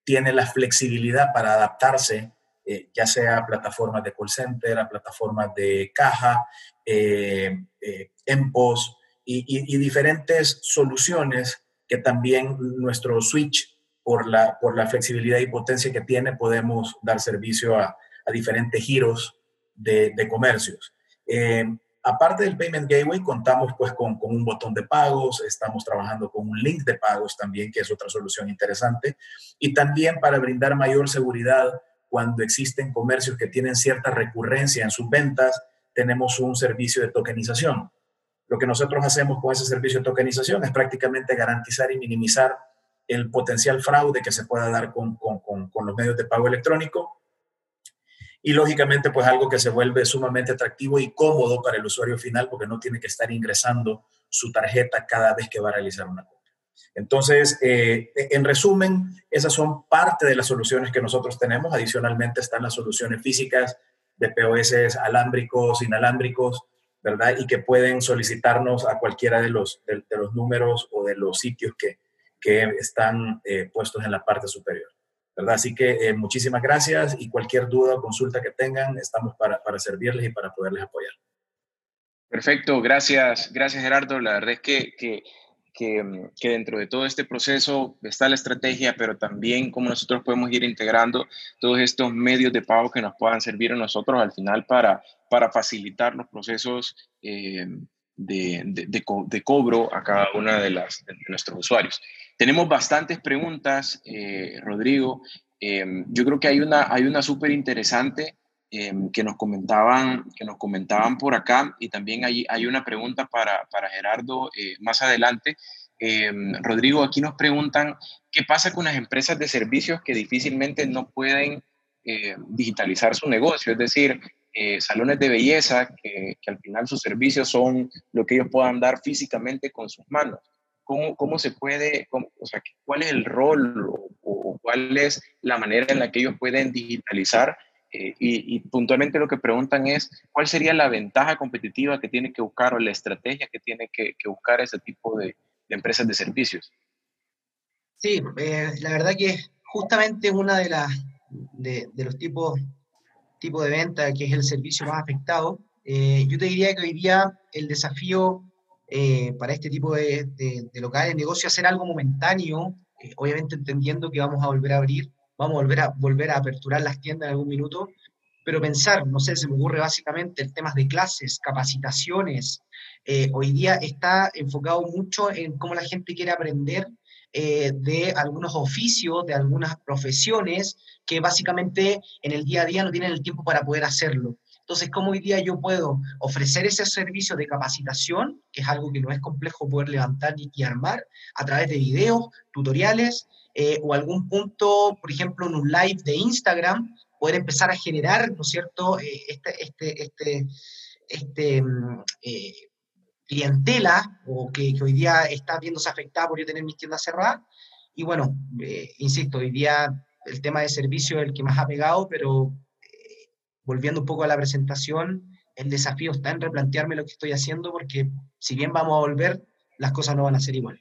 tiene la flexibilidad para adaptarse, eh, ya sea a plataformas de call center, a plataformas de caja, eh, eh EMPOS y, diferentes soluciones que también nuestro switch, por la, por la flexibilidad y potencia que tiene, podemos dar servicio a, diferentes giros de, comercios. Eh, aparte del Payment Gateway, contamos pues con, con, un botón de pagos, estamos trabajando con un link de pagos también, que es otra solución interesante, y también para brindar mayor seguridad cuando existen comercios que tienen cierta recurrencia en sus ventas, tenemos un servicio de tokenización. Lo que nosotros hacemos con ese servicio de tokenización es prácticamente garantizar y minimizar el potencial fraude que se pueda dar con, con, con los medios de pago electrónico y lógicamente pues algo que se vuelve sumamente atractivo y cómodo para el usuario final porque no tiene que estar ingresando su tarjeta cada vez que va a realizar una compra. Entonces, eh, en resumen, esas son parte de las soluciones que nosotros tenemos. Adicionalmente están las soluciones físicas de POS alámbricos, inalámbricos, ¿verdad? Y que pueden solicitarnos a cualquiera de los, de, los números o de los sitios que, que están eh, puestos en la parte superior. ¿verdad? Así que eh, muchísimas gracias y cualquier duda o consulta que tengan, estamos para, para servirles y para poderles apoyar. Perfecto, gracias, gracias Gerardo. La verdad es que, que, que, que, dentro de todo este proceso está la estrategia, pero también cómo nosotros podemos ir integrando todos estos medios de pago que nos puedan servir a nosotros al final para, para facilitar los procesos eh, de, de, de, cobro a cada una de, las, de nuestros usuarios. Tenemos bastantes preguntas, eh, Rodrigo. Em, yo creo que hay una, hay una súper interesante em, que, nos comentaban, que nos comentaban por acá y también hay, hay una pregunta para, para Gerardo eh, más adelante. Em, Rodrigo, aquí nos preguntan qué pasa con las empresas de servicios que difícilmente no pueden eh, digitalizar su negocio, es decir, salones de belleza que, que, al final sus servicios son lo que ellos puedan dar físicamente con sus manos cómo, cómo se puede, o sea, cuál es el rol o, cuál es la manera en la que ellos pueden digitalizar. Eh, y, puntualmente lo que preguntan es, ¿cuál sería la ventaja competitiva que tiene que buscar o la estrategia que tiene que, buscar ese tipo de, empresas de servicios? Sí, eh, la verdad que justamente una de, las de, los tipos, tipo de venta que es el servicio más afectado, eh, yo te diría que hoy día el desafío eh, para este tipo de, de, de, locales, negocio, hacer algo momentáneo, eh, obviamente entendiendo que vamos a volver a abrir, vamos a volver a, volver a aperturar las tiendas en algún minuto, pero pensar, no sé, se me ocurre básicamente el tema de clases, capacitaciones. Eh, hoy día está enfocado mucho en cómo la gente quiere aprender de algunos oficios, de algunas profesiones que básicamente en el día a día no tienen el tiempo para poder hacerlo. Entonces, ¿cómo hoy día yo puedo ofrecer ese servicio de capacitación, que es algo que no es complejo poder levantar y, armar, a través de videos, tutoriales, eh, o algún punto, por ejemplo, en un live de Instagram, poder empezar a generar, ¿no es cierto?, eh, este, este, este, este mm, eh, clientela, o que, que, hoy día está viéndose afectada por yo tener mis tiendas cerradas. Y bueno, insisto, hoy día el tema de servicio es el que más ha pegado, pero volviendo un poco a la presentación, el desafío está en replantearme lo que estoy haciendo porque si bien vamos a volver, las cosas no van a ser igual.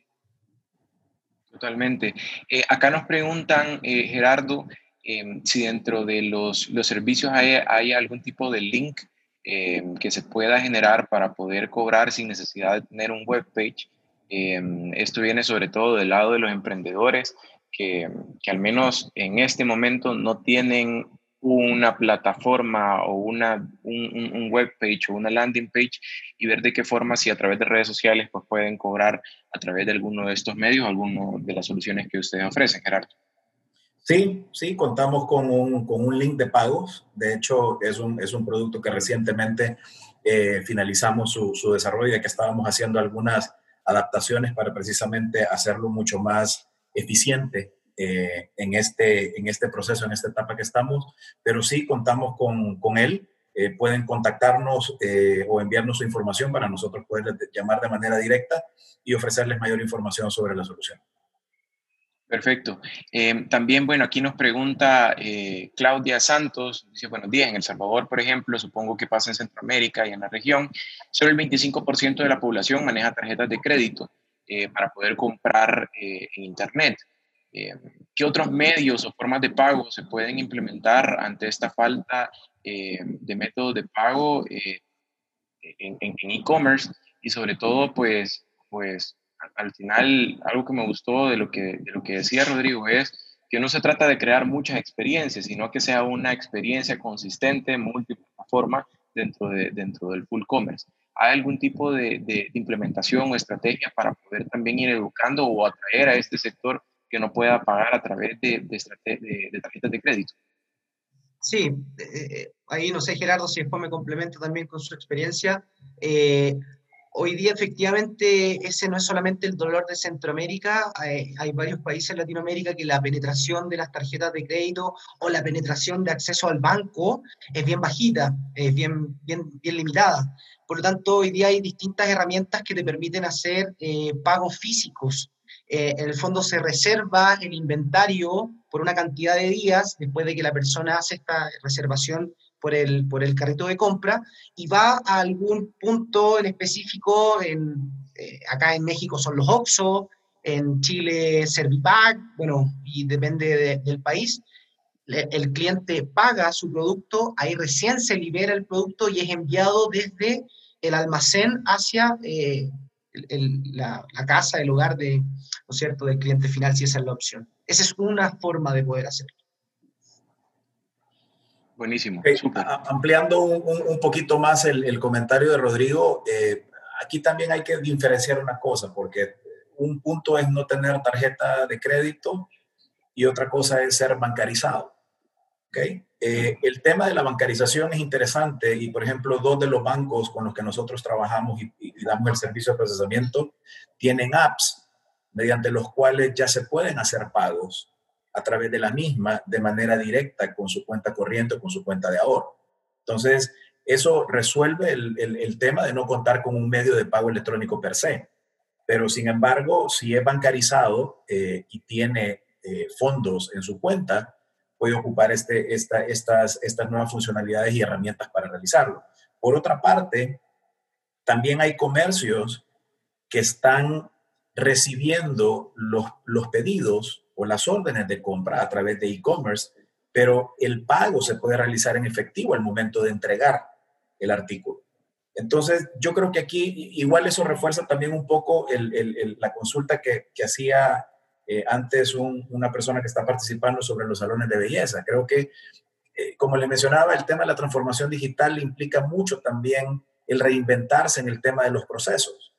Totalmente. Eh, acá nos preguntan, eh, Gerardo, em, si dentro de los, los servicios hay, hay, algún tipo de link em, que se pueda generar para poder cobrar sin necesidad de tener un web page. Em, esto viene sobre todo del lado de los emprendedores que, que al menos en este momento no tienen una plataforma o una, un, web page o una landing page y ver de qué forma, si a través de redes sociales, pues pueden cobrar a través de alguno de estos medios, alguno de las soluciones que ustedes ofrecen, Gerardo. Sí, sí, contamos con un, con un link de pagos. De hecho, es un, es un producto que recientemente eh, finalizamos su, su desarrollo y que estábamos haciendo algunas adaptaciones para precisamente hacerlo mucho más eficiente eh, en, este, en este proceso, en esta etapa que estamos, pero sí contamos con, con él. Eh, pueden contactarnos eh, o enviarnos su información para nosotros poder llamar de manera directa y ofrecerles mayor información sobre la solución. Perfecto. Eh, también, bueno, aquí nos pregunta eh, Claudia Santos, dice, buenos días, en El Salvador, por ejemplo, supongo que pasa en Centroamérica y en la región, solo el 25% de la población maneja tarjetas de crédito eh, para poder comprar en Internet. ¿Qué otros medios o formas de pago se pueden implementar ante esta falta de métodos de pago en e-commerce? y sobre todo, pues, pues al final, algo que me gustó de lo que, de lo que decía Rodrigo es que no se trata de crear muchas experiencias, sino que sea una experiencia consistente, multiplataforma dentro, de, dentro del full commerce. ¿Hay algún tipo de, implementación o estrategia para poder también ir educando o atraer a este sector que no pueda pagar a través de, tarjetas de crédito? Sí, eh, eh, ahí no sé, Gerardo, si después me complemento también con su experiencia. Eh, Hoy día efectivamente ese no es solamente el dolor de Centroamérica, hay, varios países en Latinoamérica que la penetración de las tarjetas de crédito o la penetración de acceso al banco es bien bajita, es bien, bien, bien limitada. Por lo tanto, hoy día hay distintas herramientas que te permiten hacer pagos físicos. Eh, en el fondo se reserva el inventario por una cantidad de días después de que la persona hace esta reservación por el, por el carrito de compra y va a algún punto en específico, en, eh, acá en México son los OXO, en Chile Servipack, bueno, y depende del país, el cliente paga su producto, ahí recién se libera el producto y es enviado desde el almacén hacia eh, la, la, casa, el hogar de, ¿no es cierto?, del cliente final, si esa es la opción. Esa es una forma de poder hacerlo. Buenísimo. ampliando un, poquito más el, comentario de Rodrigo, eh, aquí también hay que diferenciar una cosa, porque un punto es no tener tarjeta de crédito y otra cosa es ser bancarizado. ¿okay? Eh, el tema de la bancarización es interesante y, por ejemplo, dos de los bancos con los que nosotros trabajamos y, damos el servicio de procesamiento tienen apps mediante los cuales ya se pueden hacer pagos a través de la misma de manera directa con su cuenta corriente o con su cuenta de ahorro. Entonces, eso resuelve el, tema de no contar con un medio de pago electrónico per se. Pero, sin embargo, si es bancarizado eh, y tiene eh, fondos en su cuenta, ocupar este, esta, estas, estas nuevas funcionalidades y herramientas para realizarlo. Por otra parte, también hay comercios que están recibiendo los, los pedidos o las órdenes de compra a través de e-commerce, pero el pago se puede realizar en efectivo al momento de entregar el artículo. Entonces, yo creo que aquí igual eso refuerza también un poco la consulta que, hacía eh, antes una persona que está participando sobre los salones de belleza. Creo que, eh, como le mencionaba, el tema de la transformación digital implica mucho también el reinventarse en el tema de los procesos.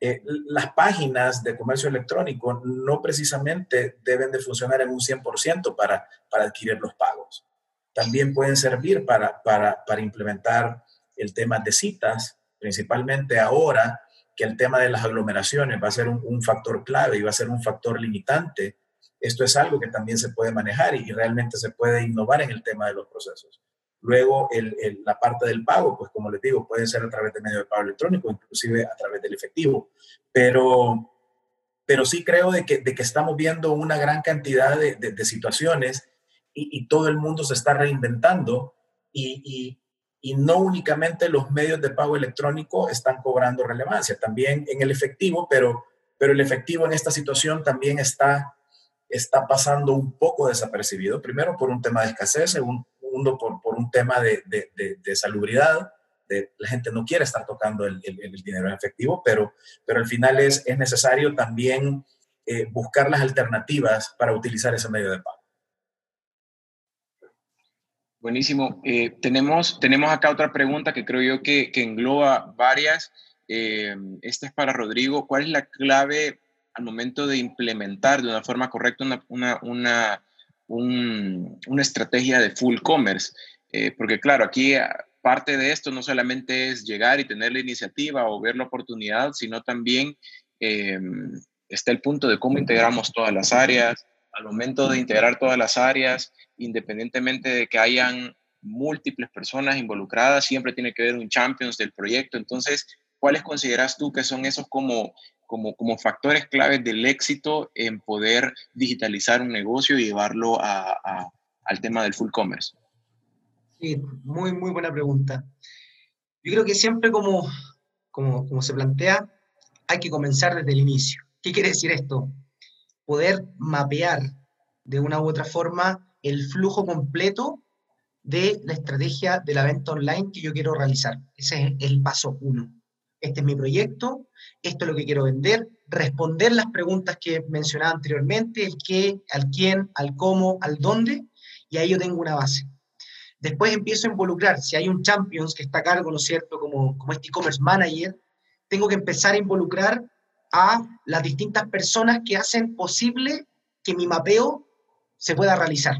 Eh, las páginas de comercio electrónico no precisamente deben de funcionar en un 100% para, para adquirir los pagos. También pueden servir para, para, para implementar el tema de citas, principalmente ahora que el tema de las aglomeraciones va a ser un, factor clave y va a ser un factor limitante. Esto es algo que también se puede manejar y realmente se puede innovar en el tema de los procesos. Luego, la parte del pago, pues como les digo, puede ser a través de medio de pago electrónico, inclusive a través del efectivo. Pero, pero sí creo de que, de que estamos viendo una gran cantidad de, de, situaciones y, todo el mundo se está reinventando y, y, no únicamente los medios de pago electrónico están cobrando relevancia, también en el efectivo, pero, pero el efectivo en esta situación también está, está pasando un poco desapercibido, primero por un tema de escasez, segundo por, por un tema de, de, de, salubridad, de, la gente no quiere estar tocando el, el, dinero en efectivo, pero, pero al final es, es necesario también eh, buscar las alternativas para utilizar ese medio de pago. Buenísimo. Eh, tenemos, tenemos acá otra pregunta que creo yo que, engloba varias. Eh, esta es para Rodrigo. ¿Cuál es la clave al momento de implementar de una forma correcta una, una, una una estrategia de full commerce, eh, porque claro, aquí parte de esto no solamente es llegar y tener la iniciativa o ver la oportunidad, sino también eh, está el punto de cómo integramos todas las áreas. Al momento de integrar todas las áreas, independientemente de que hayan múltiples personas involucradas, siempre tiene que haber un champions del proyecto. Entonces, ¿cuáles consideras tú que son esos como como, como factores claves del éxito en poder digitalizar un negocio y llevarlo al tema del full commerce? Sí, muy, muy buena pregunta. Yo creo que siempre como, como, como se plantea, hay que comenzar desde el inicio. ¿Qué quiere decir esto? Poder mapear de una u otra forma el flujo completo de la estrategia de la venta online que yo quiero realizar. Ese es el paso uno. Este es mi proyecto, esto es lo que quiero vender, responder las preguntas que mencionaba anteriormente, el qué, al quién, al cómo, al dónde, y ahí yo tengo una base. Después empiezo a involucrar, si hay un Champions que está a cargo, ¿no es cierto?, como, como este e-commerce manager, tengo que empezar a involucrar a las distintas personas que hacen posible que mi mapeo se pueda realizar.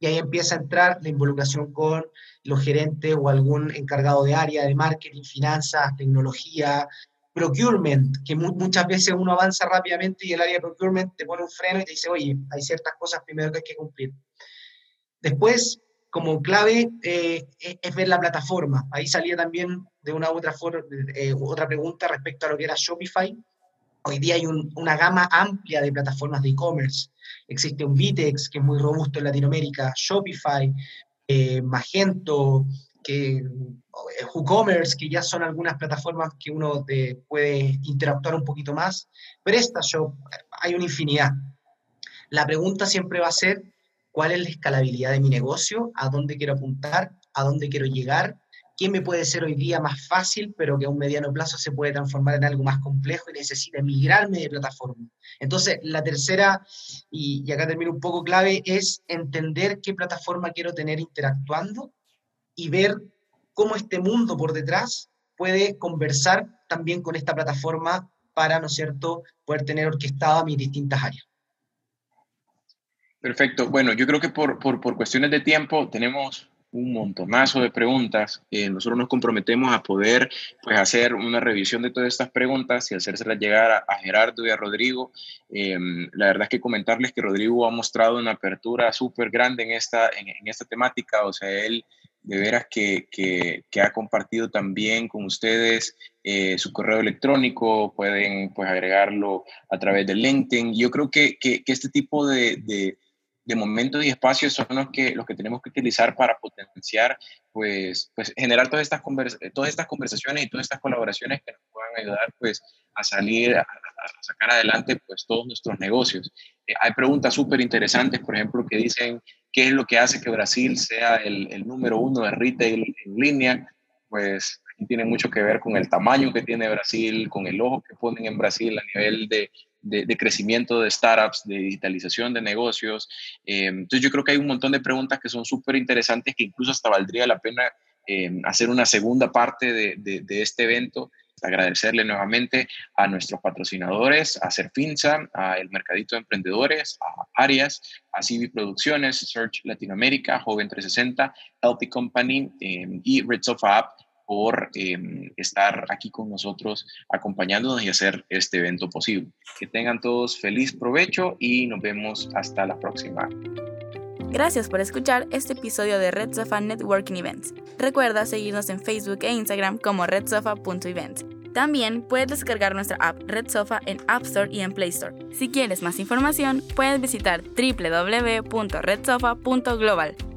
Y ahí empieza a entrar la involucración con los gerentes o algún encargado de área de marketing, finanzas, tecnología, procurement, que muchas veces uno avanza rápidamente y el área de procurement te pone un freno y te dice, oye, hay ciertas cosas primero que hay que cumplir. Después, como clave, eh, es ver la plataforma. Ahí salía también de una u otra, eh, otra pregunta respecto a lo que era Shopify. Hoy día hay una gama amplia de plataformas de e-commerce. Existe un Vitex, que es muy robusto en Latinoamérica, Shopify, eh, Magento, que, eh, WooCommerce, que ya son algunas plataformas que uno puede interactuar un poquito más. PrestaShop, hay una infinidad. La pregunta siempre va a ser, ¿cuál es la escalabilidad de mi negocio? ¿A dónde quiero apuntar? ¿A dónde quiero llegar? Qué me puede ser hoy día más fácil, pero que a un mediano plazo se puede transformar en algo más complejo y necesita migrarme de plataforma. Entonces, la tercera, y, acá termino un poco clave, es entender qué plataforma quiero tener interactuando y ver cómo este mundo por detrás puede conversar también con esta plataforma para, ¿no es cierto?, poder tener orquestado mis distintas áreas. Perfecto. Bueno, yo creo que por, por, por cuestiones de tiempo tenemos un montonazo de preguntas. Eh, nosotros nos comprometemos a poder pues, hacer una revisión de todas estas preguntas y hacérselas llegar a, Gerardo y a Rodrigo. Em, la verdad es que comentarles que Rodrigo ha mostrado una apertura súper grande en esta, en, esta temática. O sea, él de veras que, que, ha compartido también con ustedes eh, su correo electrónico, pueden pues agregarlo a través de LinkedIn. Yo creo que, que este tipo de, de de momentos y espacios son los que, los que tenemos que utilizar para potenciar, pues, pues generar todas estas, todas estas conversaciones y todas estas colaboraciones que nos puedan ayudar pues, a salir, a, sacar adelante pues, todos nuestros negocios. Eh, hay preguntas súper interesantes, por ejemplo, que dicen qué es lo que hace que Brasil sea el, el número uno de retail en línea. Pues tiene mucho que ver con el tamaño que tiene Brasil, con el ojo que ponen en Brasil a nivel de de, crecimiento de startups, de digitalización de negocios. Eh, entonces yo creo que hay un montón de preguntas que son súper interesantes que incluso hasta valdría la pena eh, hacer una segunda parte de, de, este evento. Agradecerle nuevamente a nuestros patrocinadores, a Serfinza, a El Mercadito de Emprendedores, a Arias, a CV Producciones, Search Latinoamérica, Joven 360, Healthy Company eh, y Red Sofa App por em, estar aquí con nosotros acompañándonos y hacer este evento posible. Que tengan todos feliz provecho y nos vemos hasta la próxima. Gracias por escuchar este episodio de Red Sofa Networking Events. Recuerda seguirnos en Facebook e Instagram como redsofa.event. También puedes descargar nuestra app Red Sofa en App Store y en Play Store. Si quieres más información, puedes visitar www.redsofa.global.